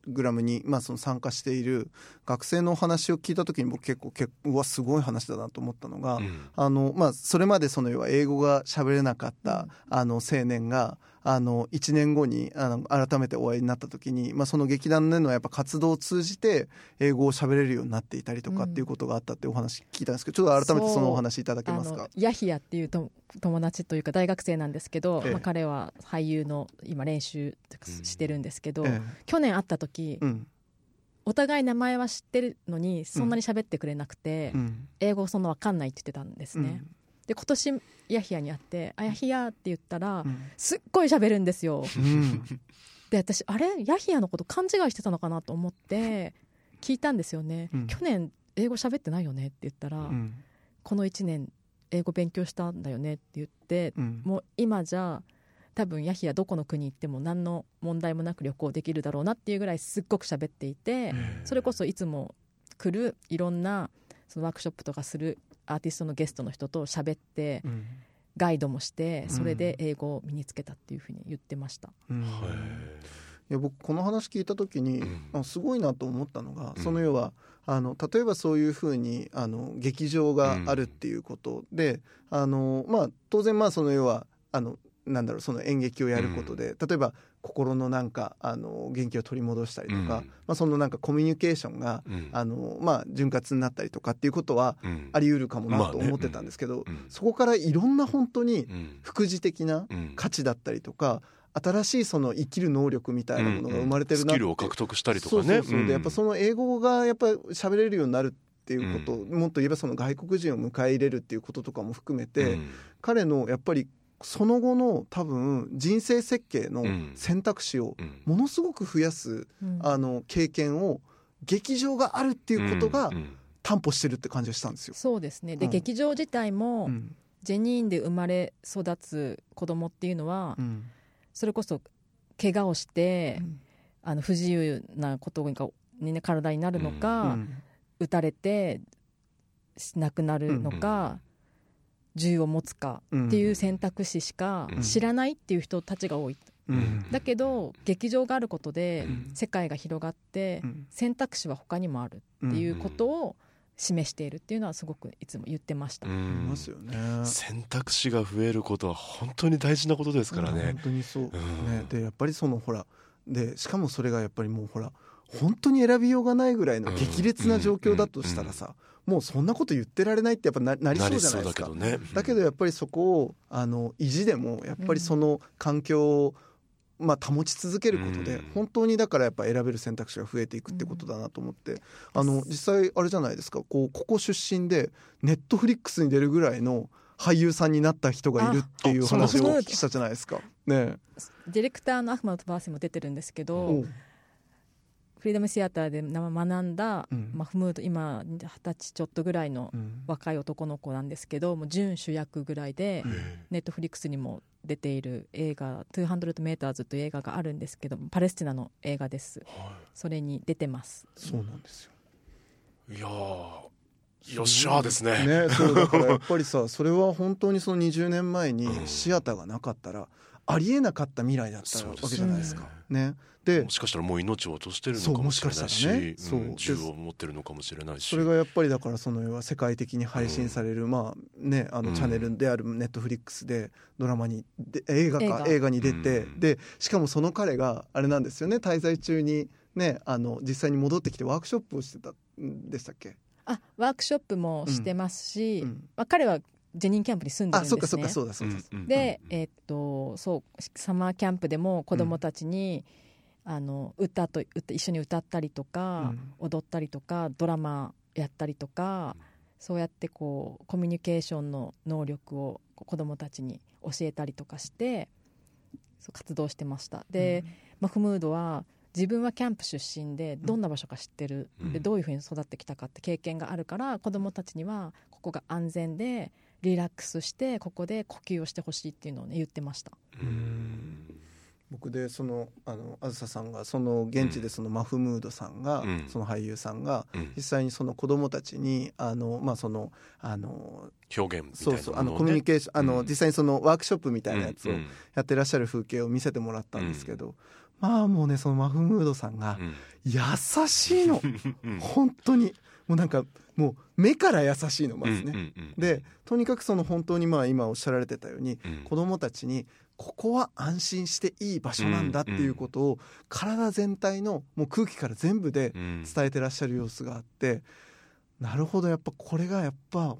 グラムにまあその参加している学生のお話を聞いた時に僕結構結うわすごい話だなと思ったのが、うん、あのまあそれまでその要は英語が喋れなかったあの青年があの1年後にあの改めてお会いになった時に、まあ、その劇団でのやっぱ活動を通じて英語を喋れるようになっていたりとかっていうことがあったってお話聞いたんですけど、ちょっと改めてそのお話いただけますか？ヤヒヤっていうと友達というか大学生なんですけど、ええ、まあ、彼は俳優の今練習してるんですけど、え、去年会った時、うん。お互い名前は知ってるのにそんなに喋ってくれなくて、うん、英語そんな分かんないって言ってたんですね、うん、で今年ヤヒヤに会って「あヤヒヤ」って言ったら、うん、すっごい喋るんですよ、うん、で私あれ？ヤヒヤのこと勘違いしてたのかなと思って聞いたんですよね、うん、去年英語喋ってないよねって言ったら、この1年英語勉強したんだよねって言って、もう今じゃ多分ヤヒはどこの国行っても何の問題もなく旅行できるだろうなっていうぐらいすっごく喋っていてそれこそいつも来るいろんなそのワークショップとかするアーティストのゲストの人と喋ってうん。ガイドもしてそれで英語を身につけたっていうふうに言ってました。うん。へいや僕この話聞いた時に、うん。あすごいなと思ったのが、うん。その要はあの例えばそういうふうにあの劇場があるっていうことで、あのまあ、当然まあその要はあのなんだろうその演劇をやることで、例えば心のなんかあの元気を取り戻したりとか、うん。まあ、そのなんかコミュニケーションが、うん。あのまあ、潤滑になったりとかっていうことはうん。あり得るかもなまあねと思ってたんですけど、うん。そこからいろんな本当にうん。副次的なうん。価値だったりとか新しいその生きる能力みたいなものが生まれてるなって、スキルを獲得したりとかね。そうそうそう、ん。でやっぱその英語がやっぱ喋れるようになるっていうこと、もっと言えばその外国人を迎え入れるっていうこととかも含めて、うん。彼のやっぱりその後の多分人生設計のうん。選択肢をうん。ものすごく増やすうん。あの経験を劇場があるっていうことがうん。うん。担保してるって感じがしたんですよ。そうですね。で、うん。劇場自体も、うん。ジェニーンで生まれ育つ子供っていうのは、うん。それこそ怪我をして、うん。あの不自由なことがに、ね、体になるのか、撃たれて亡くなるのか、銃を持つかっていう選択肢しかうん。知らないっていう人たちが多い、うん。だけど劇場があることでうん。世界が広がってうん。選択肢は他にもあるっていうことを示しているっていうのはすごくいつも言ってました、うん。いますよね。選択肢が増えることは本当に大事なことですからね。本。当にそう、うん。ね、でやっぱりそのほらでしかもそれがやっぱりもうほら本当に選びようがないぐらいの激烈な状況だとしたらさ、もうそんなこと言ってられないってやっぱななりそうじゃないですか。だけどね。だけどやっぱりそこをあの意地でもやっぱりその環境を、まあ、保ち続けることで、うん。本当にだからやっぱ選べる選択肢が増えていくってことだなと思って、あの実際あれじゃないですか。こうここ出身でネットフリックスに出るぐらいの俳優さんになった人がいるっていう話をお聞きしたじゃないですか。ねディレクターのアフマド・バーセも出てるんですけえど、フリーダムシアターで学んだ、うん。マフムード今二十歳ちょっとぐらいのうん。若い男の子なんですけどもう準主役ぐらいで、うん。ネットフリックスにも出ている映画「200 meters」という映画があるんですけどパレスチナの映画です。はそれに出てます。そうなんですよ。いいやーよっしゃーですね。ね、そうだからやっぱりさ それは本当にその20年前にうん。シアターがなかったらありえなかった未来だったわけじゃないですか。ね、でもしかしたらもう命を落としてるのかもしれないし、そうもしかしたらね。う。んそう銃を持ってるのかもしれないし。それがやっぱりだからその要は世界的に配信される、まあねあうん。のチャンネルであるネットフリックスでドラマにで映画か映画。映画に出て、うん。でしかもその彼があれなんですよね滞在中にねあの実際に戻ってきてワークショップをしてたんでしたっけ、あワークショップもしてますし、うん。まあ、彼はジェニーンキャンプに住んでるあんですね。そっかそっかそうだそうだ、うんうんで、えーっとそうサマーキャンプでも子どもたちに、あの歌と歌一緒に歌ったりとか、踊ったりとかドラマやったりとか、そうやってこうコミュニケーションの能力を子どもたちに教えたりとかしてそう活動してました。で、マフムードは自分はキャンプ出身でどんな場所か知ってる、うん。でどういうふうに育ってきたかって経験があるから子どもたちにはここが安全でリラックスしてここで呼吸をしてほしいっていうのを、ね、言ってました。うん。僕でそのあのあずささんがその現地でそのマフムードさんが、うん。その俳優さんがうん。実際にその子供たちにあのまあそのあの表現みたいなものをね。そうそうあのコミュニケーションあの、うん。実際にそのワークショップみたいなやつをやってらっしゃる風景を見せてもらったんですけど、まあもうねそのマフムードさんがうん。優しいの。うん。本当に。もうなんかもう目から優しいのまずね。うんうんうんでとにかくその本当にまあ今おっしゃられてたようにうん。子供たちにここは安心していい場所なんだっていうことを体全体のもう空気から全部でうん。伝えてらっしゃる様子があってなるほどやっぱこれがやっぱ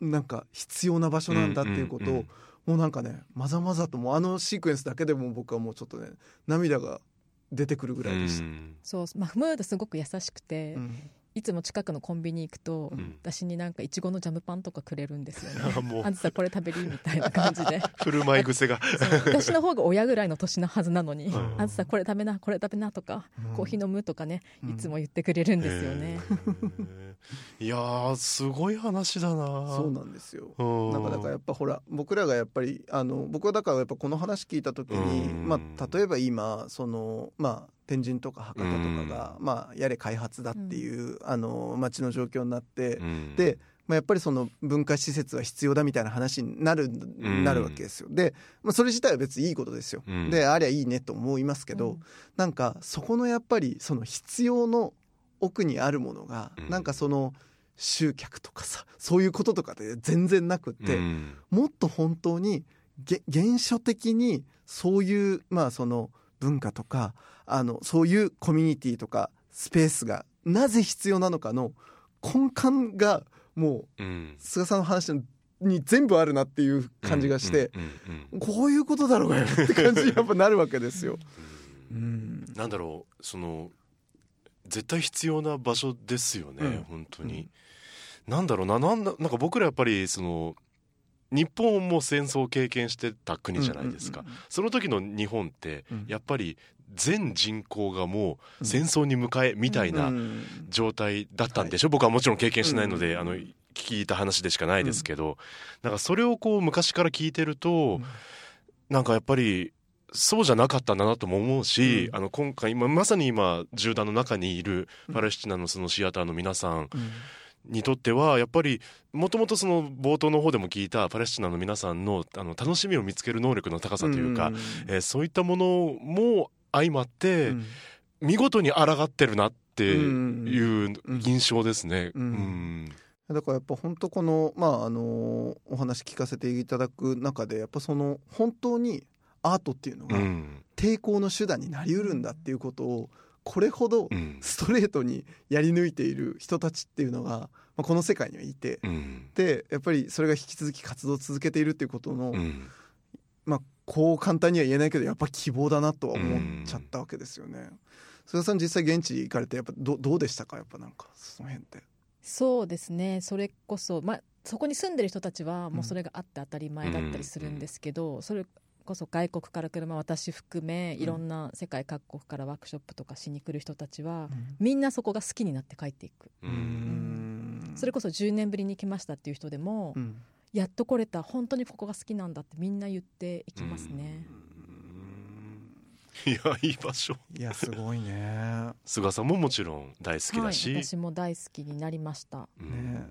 なんか必要な場所なんだっていうことをうんうんうんもうなんかねまざまざともうあのシークエンスだけでも僕はもうちょっとね涙が出てくるぐらいでした。うん。そうマフムードすごく優しくて、うんいつも近くのコンビニ行くと、うん。私になんかいちごのジャムパンとかくれるんですよね。あんたさこれ食べりみたいな感じで。振る舞い癖が。私の方が親ぐらいの年のはずなのにうん。あんたさこれ食べなこれ食べなとか、うん。コーヒー飲むとかねうん。いつも言ってくれるんですよね、いやーすごい話だな。そうなんですよ。うん。なんかだからやっぱほら僕らがやっぱりあの僕はだからやっぱこの話聞いた時に、うん。まあ、例えば今そのまあ天神とか博多とかが、まあ、やれ開発だっていう、あの街の状況になって、うん。で、まあ、やっぱりその文化施設は必要だみたいな話になる,、ん。なるわけですよ。で、まあ、それ自体は別にいいことですよ、うん。でありゃいいねと思いますけど、うん。なんかそこのやっぱりその必要の奥にあるものが、うん。なんかその集客とかさそういうこととかで全然なくって、うん。もっと本当にげ原初的にそういうまあその文化とかあのそういうコミュニティとかスペースがなぜ必要なのかの根幹がもううん。菅さんの話に全部あるなっていう感じがして、うんうんうんこういうことだろうがよって感じにやっぱなるわけですよ。うん。うん。なんだろうその絶対必要な場所ですよね、うん。本当に、なんだろうななんだなんか僕らやっぱりその日本も戦争を経験してた国じゃないですか、その時の日本ってうん。やっぱり全人口がもう戦争に向かえみたいなうん。状態だったんでしょ、僕はもちろん経験しないので、うんあの聞いた話でしかないですけど、なんかそれをこう昔から聞いてると、うん。なんかやっぱりそうじゃなかったんだなとも思うし、うん。あの今回今まさに今銃弾の中にいるパレスチナのそのシアターの皆さんうんにとってはやっぱりもともとその冒頭の方でも聞いたパレスチナの皆さんのあの楽しみを見つける能力の高さというか、ん。えーそういったものも相まって、うん。見事に抗ってるなってうん。いう印象ですね。うん。うん。だからやっぱ本当このまああのお話聞かせていただく中でやっぱその本当にアートっていうのがうん。抵抗の手段になりうるんだっていうことをこれほどうん。ストレートにやり抜いている人たちっていうのが、まあ、この世界にはいて。うん。でやっぱりそれが引き続き活動を続けているっていうことの、うん。まあこう簡単には言えないけどやっぱ希望だなとは思っちゃったわけですよね。菅さん実際現地行かれてやっぱどどうでしたか？やっぱなんかその辺って。そうですね。それこそ、まあ、そこに住んでる人たちはもうそれがあって当たり前だったりするんですけど、それこそ外国から来る、まあ、私含めいろんな世界各国からワークショップとかしに来る人たちは、みんなそこが好きになって帰っていく、ううん。んそれこそ10年ぶりに来ましたっていう人でも、うん。やっと来れた本当にここが好きなんだってみんな言っていきますね、いやいい場所。いやすごいね。菅さんももちろん大好きはい、だし、私も大好きになりました。うん。ね。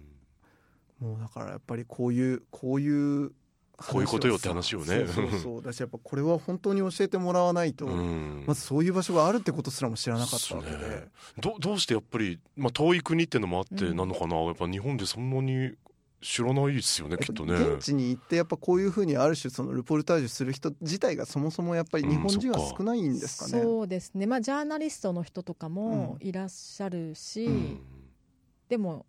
もうだからやっぱりこういうこういうこういうことよって話をね。そうそうそう。だしやっぱこれは本当に教えてもらわないと、うん。まずそういう場所があるってことすらも知らなかったわけで、そうね。どどうしてやっぱり、まあ、遠い国っていうのもあってうん。なのかな、やっぱ日本でそんなに知らないですよねきっとね。現地に行ってやっぱこういうふうにある種そのルポルタージュする人自体がそもそもやっぱり日本人は少ないんですかね。そうですね。まあジャーナリストの人とかもうん。いらっしゃるし、うん。でも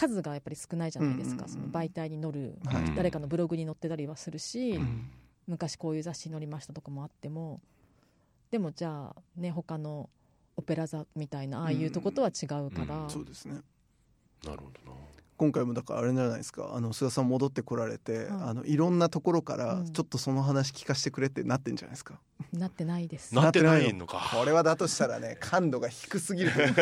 数がやっぱり少ないじゃないですか、うんうんうん。その媒体に載る、はい。誰かのブログに載ってたりはするし、うん。昔こういう雑誌に載りましたとかもあってもでもじゃあね他のオペラ座みたいなああいうとことは違うから、うん。そうですね。なるほどな。今回もだからあれじゃないですかあの菅さん戻ってこられて、はいあのいろんなところからうんちょっとその話聞かせてくれってなってんじゃないですか。なってないですなってないのか。これはだとしたらね 感度が低すぎるね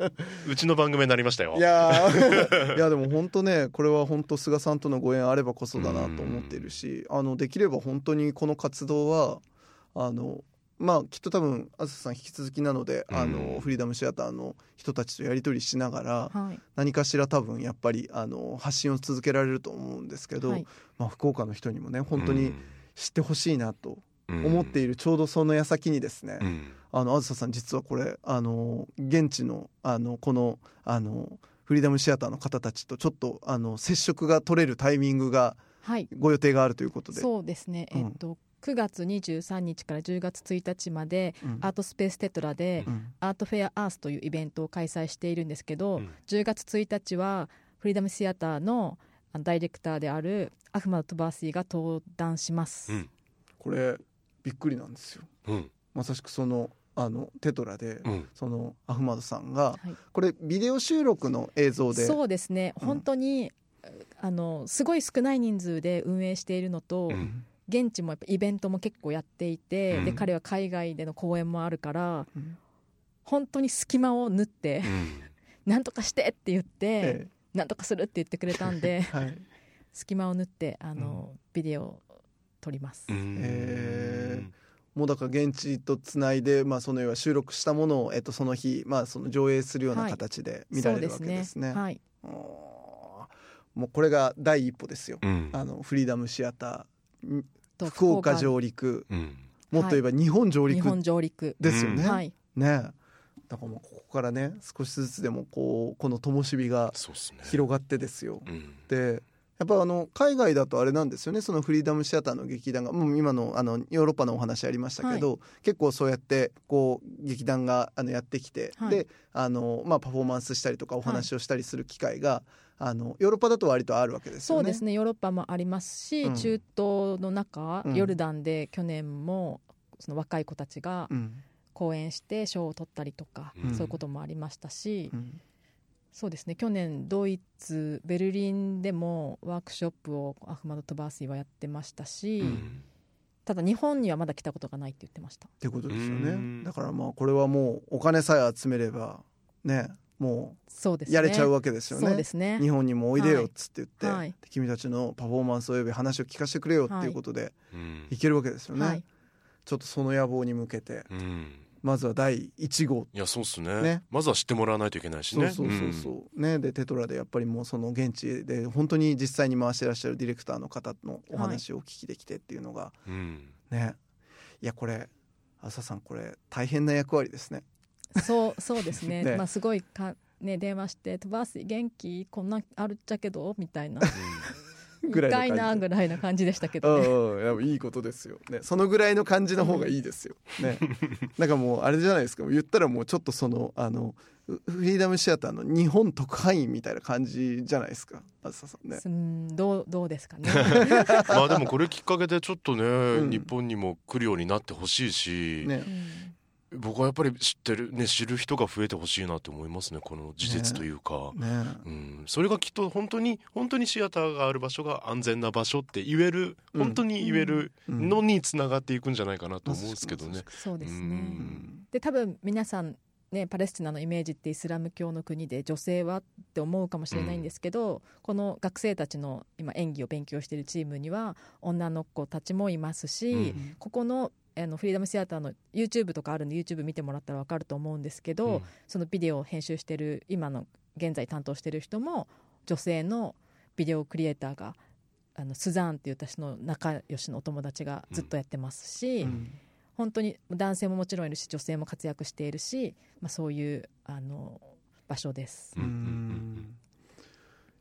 うちの番組になりましたよ。いやーいやでも本当ねこれは本当菅さんとのご縁あればこそだなと思っているしあのできれば本当にこの活動はあのまあきっと多分あずささん引き続きなので、あうん。のフリーダムシアターの人たちとやり取りしながらはい。何かしら多分やっぱりあの発信を続けられると思うんですけど、はい。まあ、福岡の人にもね本当に知ってほしいなとうん。思っているちょうどその矢先にですね、うん。あのあずささん実はこれあの現地のあのこのあのフリーダムシアターの方たちとちょっとあの接触が取れるタイミングがはい。ご予定があるということで。そうですね、うんえっと9月23日から10月1日までうん。アートスペーステトラで、うん。アートフェアアースというイベントを開催しているんですけど、うん。10月1日はフリーダムシアターのあのダイレクターであるアフマド・トバーシーが登壇します、うん。これびっくりなんですよ。うん。まさしくそのあのテトラで、うん。そのアフマドさんがはい。これビデオ収録の映像で。そうですね、うん。本当にあのすごい少ない人数で運営しているのと、うん現地もやっぱイベントも結構やっていて、うん。で彼は海外での公演もあるからうん。本当に隙間を縫ってう、ん。なんとかしてって言って、えなんとかするって言ってくれたんでえ はい。隙間を縫ってあの、ビデオを撮ります、うん。へもうだから現地とつないで、まあ、その要は収録したものを、えっと、その日、まあ、その上映するようなはい。形で見られるわけですね。はい、おー。もうこれが第一歩ですよ。うん。あのフリーダムシアター福岡上陸。うん。もっと言えば日本上陸。日本上陸。ですよね。はい。ね。だからもうここからね少しずつでもこうこの灯火が広がってですよ。うん。でやっぱあの海外だとあれなんですよね。そのフリーダムシアターの劇団がもう今のあのヨーロッパのお話ありましたけど、結構そうやってこう劇団があのやってきて、はい。であの、まあ、パフォーマンスしたりとかお話をしたりする機会が、あのヨーロッパだと割とあるわけですよね。そうですね。ヨーロッパもありますし、うん。中東の中、うん。ヨルダンで去年もその若い子たちがうん。講演して賞を取ったりとか、うん。そういうこともありましたし、うんそうですね。去年ドイツベルリンでもワークショップをアフマド・トバースイはやってましたし、うん。ただ日本にはまだ来たことがないって言ってました。ってことですようん。ね。だからまあこれはもうお金さえ集めればねもそうですね。うやれちゃうわけですよね。そうですね。日本にもおいでよっつって言って、はい。君たちのパフォーマンスおよび話を聞かせてくれよっていうことでうん。いけるわけですよね。はい。ちょっとその野望に向けて。うんまずは第1号。いやそうっすね。ね。まずは知ってもらわないといけないしね。そうそうそうそう、ねでテトラでやっぱりもうその現地で本当に実際に回してらっしゃるディレクターの方のお話をお聞きできてっていうのが。うん。うんね、いやこれ浅さんこれ大変な役割ですね。そうそうですね。ね。まあすごいかね電話して「トバースイ元気？こんなんあるっちゃけど」みたいなぐらいの感じ。ぐらいな感じでしたけうどね。んうん。いやいいことですよ、ね、そのぐらいの感じの方がいいですよ、ね、なんかもうあれじゃないですか。言ったらもうちょっとそのあのフリーダムシアターの日本特派員みたいな感じじゃないですか。あずささんね。うんどうどうですかね。まあでもこれきっかけでちょっとね、ん。日本にも来るようになってほしいし、ね。うん僕はやっぱり知ってるね知る人が増えてほしいなって思いますねこの事実というか、ね。うん、それがきっと本当に本当にシアターがある場所が安全な場所って言える、うん。本当に言えるうん。のにつながっていくんじゃないかなと思うんですけどね。そうですね、うん。で多分皆さんねパレスチナのイメージってイスラム教の国で女性はって思うかもしれないんですけど、この学生たちの今演技を勉強しているチームには女の子たちもいますし、うん。ここのあのフリーダムシアターの YouTube とかあるんで YouTube 見てもらったら分かると思うんですけど、うん。そのビデオを編集してる今の現在担当してる人も女性のビデオクリエイターがあのスザーンっていう私の仲良しのお友達がずっとやってますし、うん。本当に男性ももちろんいるし女性も活躍しているし、まあ、そういうあの場所です。うんうん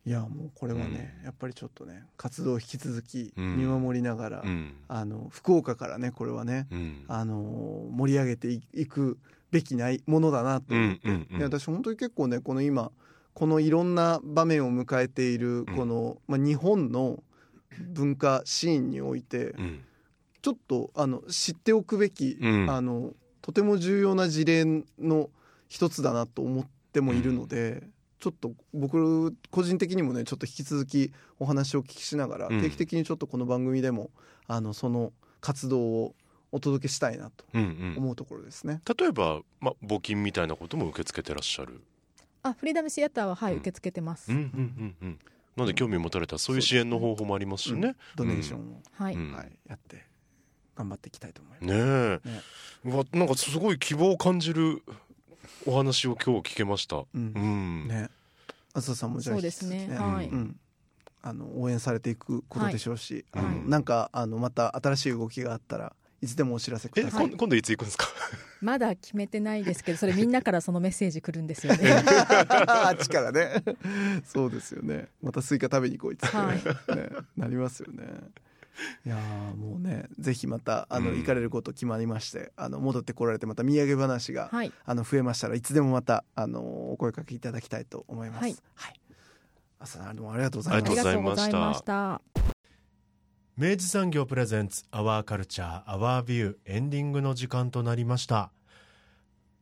いやもうこれはね、やっぱりちょっとね活動を引き続きうん。見守りながら、うん。あの福岡からねこれはね、うん。あの盛り上げていいくべきないものだなと思って、う私本当に結構ねこの今このいろんな場面を迎えているこの、まあ、日本の文化シーンにおいてうん。ちょっとあの知っておくべき、うん。あのとても重要な事例の一つだなと思ってもいるので、ちょっと僕個人的にもねちょっと引き続きお話をお聞きしながら、うん。定期的にちょっとこの番組でもあのその活動をお届けしたいなとうんうん。思うところですね。例えば、まあ、募金みたいなことも受け付けてらっしゃる。あフリーダムシアターは、はいうん。受け付けてます。うんうんうんうん。なんで興味持たれたらそういう支援の方法もありますしね。ドネーションを、はい、うん。はい、やって頑張っていきたいと思います。ねえ。ね。うわなんかすごい希望を感じるお話を今日聞けました。ううん。ん、ね、あずささんもじゃあそうですね。はい。うん、あの応援されていくことでしょうし、はいあのはい。なんかあのまた新しい動きがあったらいつでもお知らせくえ、ださい。今度いつ行くんですか？まだ決めてないですけどそれ みんなからそのメッセージ来るんですよね。あっちからね。そうですよね。またスイカ食べに行こういつって、はい。ね、なりますよねいやーもうねぜひまたあの、うん。行かれること決まりましてあの戻ってこられてまた土産話が、はい。あの増えましたらいつでもまたあのお声かけいただきたいと思います。はい、はい、朝どうもありがとうございましたありがとうございました。明治産業 presents Our Culture, Our View エンディングの時間となりました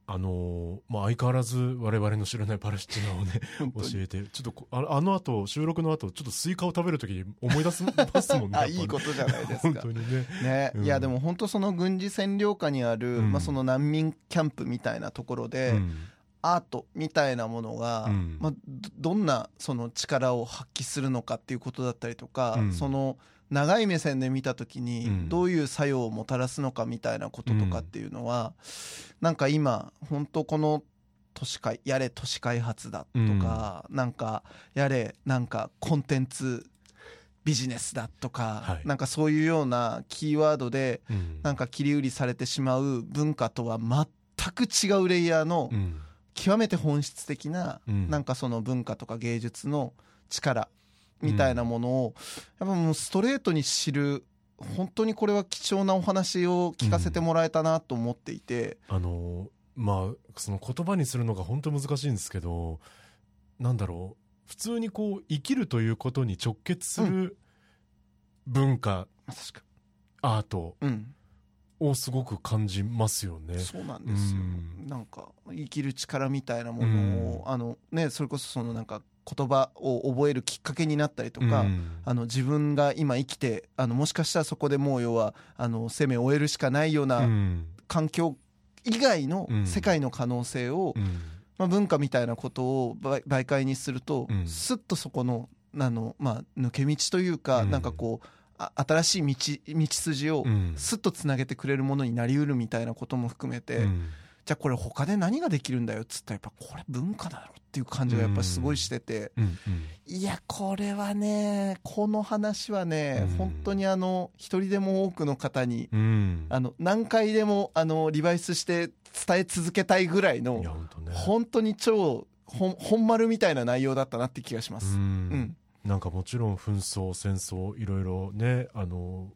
あのーまあ、相変わらず我々の知らないパレスチナをね 教えてちょっとこああの後収録の後ちょっとスイカを食べるときに思い出す ますもんねあいいことじゃないです本か当にね。ね、うん。いやでも本当その軍事占領下にある、うん。まあ、その難民キャンプみたいなところで、うん。アートみたいなものが、うん。まあ、どどんなその力を発揮するのかっていうことだったりとか、うん。その長い目線で見た時うん。にどういう作用をもたらすのかみたいなこととかっていうのは、なんか今本当この都市開やれ都市開発だとか、なんかやれなんかコンテンツビジネスだとか、はい。なんかそういうようなキーワードでうん。なんか切り売りされてしまう文化とは全く違うレイヤーのうん。極めて本質的な、うん。なんかその文化とか芸術の力みたいなものを、やっぱもうストレートに知る本当にこれは貴重なお話を聞かせてもらえたなと思っていて、あのーまあその言葉にするのが本当難しいんですけどなんだろう。普通にこう生きるということに直結する文化、確かアートうん。をすごく感じますよね。そうなんですよ、うん。なんか生きる力みたいなものを、あのねそれこそそのなんか言葉を覚えるきっかけになったりとか、うん。あの自分が今生きてあのもしかしたらそこでもう要はあの生命を終えるしかないよううなん。環境以外のうん。世界の可能性を、うん。まあ、文化みたいなことを媒媒介にすると、うん。すっとそこのあの、まあ、抜け道というか、うん。なんかこうあ新しい道道筋をうん。すっとつなげてくれるものになりうるみたいなことも含めて、うんじゃあこれ他で何ができるんだよっつったらやっぱこれ文化だろっていう感じがやっぱすごいしてて、うんいやこれはねこの話はね、うん。本当にあの一人でも多くの方にうん。うんあの何回でもあのリバイスして伝え続けたいぐらいのいや本当ね。本当に超本本丸みたいな内容だったなって気がしまうす。うん。ん。なんかもちろん紛争戦争いろいろねあの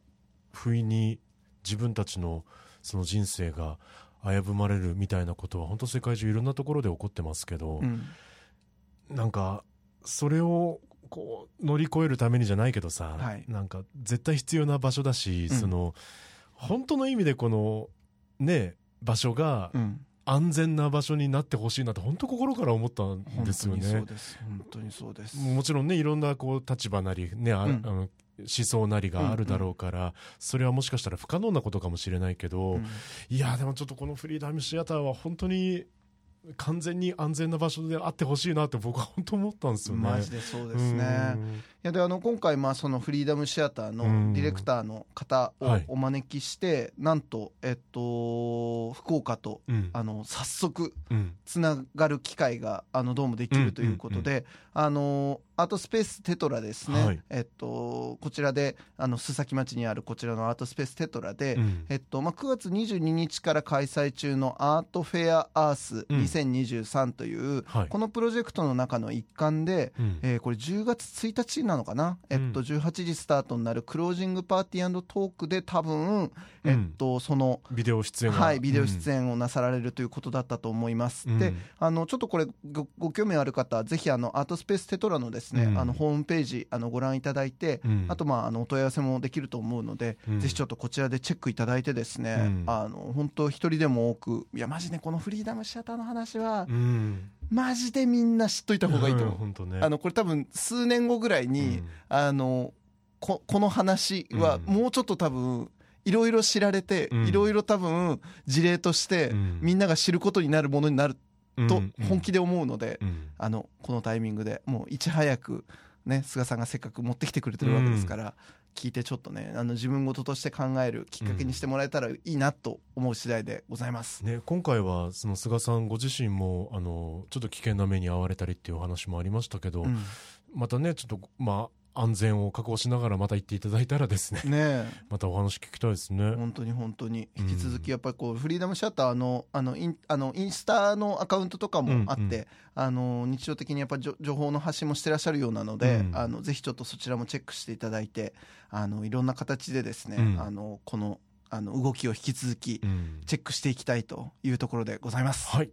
不意に自分たちのその人生が危ぶまれるみたいなことは本当世界中いろんなところで起こってますけど、うん。なんかそれをこう乗り越えるためにじゃないけどさ、はい。なんか絶対必要な場所だし、うん。その本当の意味でこのね場所がうん。安全な場所になってほしいなって本当心から思ったん本ですよ当にそうね。です。本当にそうです。もちろんねいろんなこう立場なりねあ、うん。あの思想なりがあるだろうから、それはもしかしたら不可能なことかもしれないけど、うん。いやでもちょっとこのフリーダムシアターは本当に完全に安全な場所であってほしいなって僕は本当思ったんですよね。マジでそうですね。いやであの今回まあそのフリーダムシアターうんのディレクターの方をはいお招きして、なんとえっと福岡とうん。うんあの早速うん。つながる機会があのどうもできるということで、あのアートスペーステトラですね、はい。えっと、こちらであの須崎町にあるこちらのアートスペーステトラで、うん。えっとまあ、9月22日から開催中のアートフェアアースうん。2023という、はい。このプロジェクトの中の一環で、うん。えーこれ10月1日なのかな、えっと、18時スタートになるクロージングパーティートークで多分、えっと、その、ビデオ出演が。はい、ビデオ出演をなさられるということだったと思います。うん。であのちょっとこれごご興味ある方はぜひあのアートスペーステトラのですね、うん。あのホームページあのご覧いただいて、うん。あとまああのお問い合わせもできると思うので、うん。ぜひちょっとこちらでチェックいただいてですね、うん。あの本当一人でも多くいやマジねこのフリーダムシアターの話は、うん。マジでみんな知っといた方がいいと思う。ね。あのこれ多分数年後ぐらいに、うん。あのここの話はうん。もうちょっと多分いろいろ知られて、うん。いろいろ多分事例として、うん。みんなが知ることになるものになるとうん。本気で思うので、うん。あのこのタイミングでもういち早くね菅さんがせっかく持ってきてくれてるわけですから、聞いてちょっとねあの自分事として考えるきっかけにしてもらえたらいいなと思う次第でございます。ね、今回はその菅さんご自身もあのちょっと危険な目に遭われたりっていうお話もありましたけど、うん。またねちょっとまあ安全を確保しながらまた行っていただいたらですね。ねえ。またお話聞きたいですね。本当に本当に。うん。引き続きやっぱりこうフリーダムシャッターのあのインあのインスタのアカウントとかもあって、うんうん。あの日常的にやっぱじょ情報の発信もしてらっしゃるようなので、うん。あのぜひちょっとそちらもチェックしていただいてあのいろんな形でですね、うん。あのこのあの動きを引き続きうん。チェックしていきたいというところでございます。はい、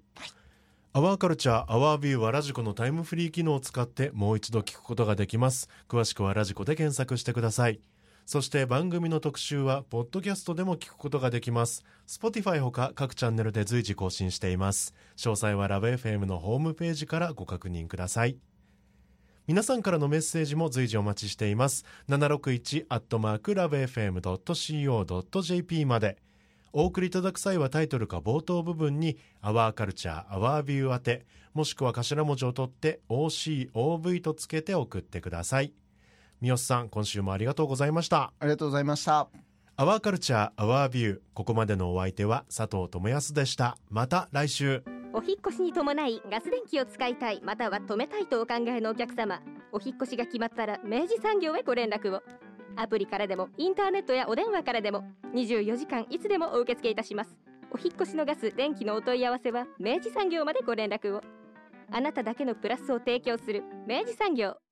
アワーカルチャーアワービューはラジコのタイムフリー機能を使ってもう一度聞くことができます。詳しくはラジコで検索してください。そして番組の特集はポッドキャストでも聞くことができます。Spotify ほか各チャンネルで随時更新しています。詳細はラブ f m のホームページからご確認ください。皆さんからのメッセージも随時お待ちしています。761アットマークラブ FM.co.jp まで。お送りいただく際はタイトルか冒頭部分に「アワーカルチャーアワービュー」宛てもしくは頭文字を取って OCOV とつけて送ってください。三好さん今週もありがとうございました。ありがとうございました。アワーカルチャーアワービューここまでのお相手は佐藤智康でした。また来週。お引っ越しに伴いガス電気を使いたいまたは止めたいとお考えのお客様。お引っ越しが決まったら明治産業へご連絡をアプリからでもインターネットやお電話からでも24時間いつでもお受け付けいたします。お引越しのガス電気のお問い合わせは明治産業までご連絡を。あなただけのプラスを提供する明治産業。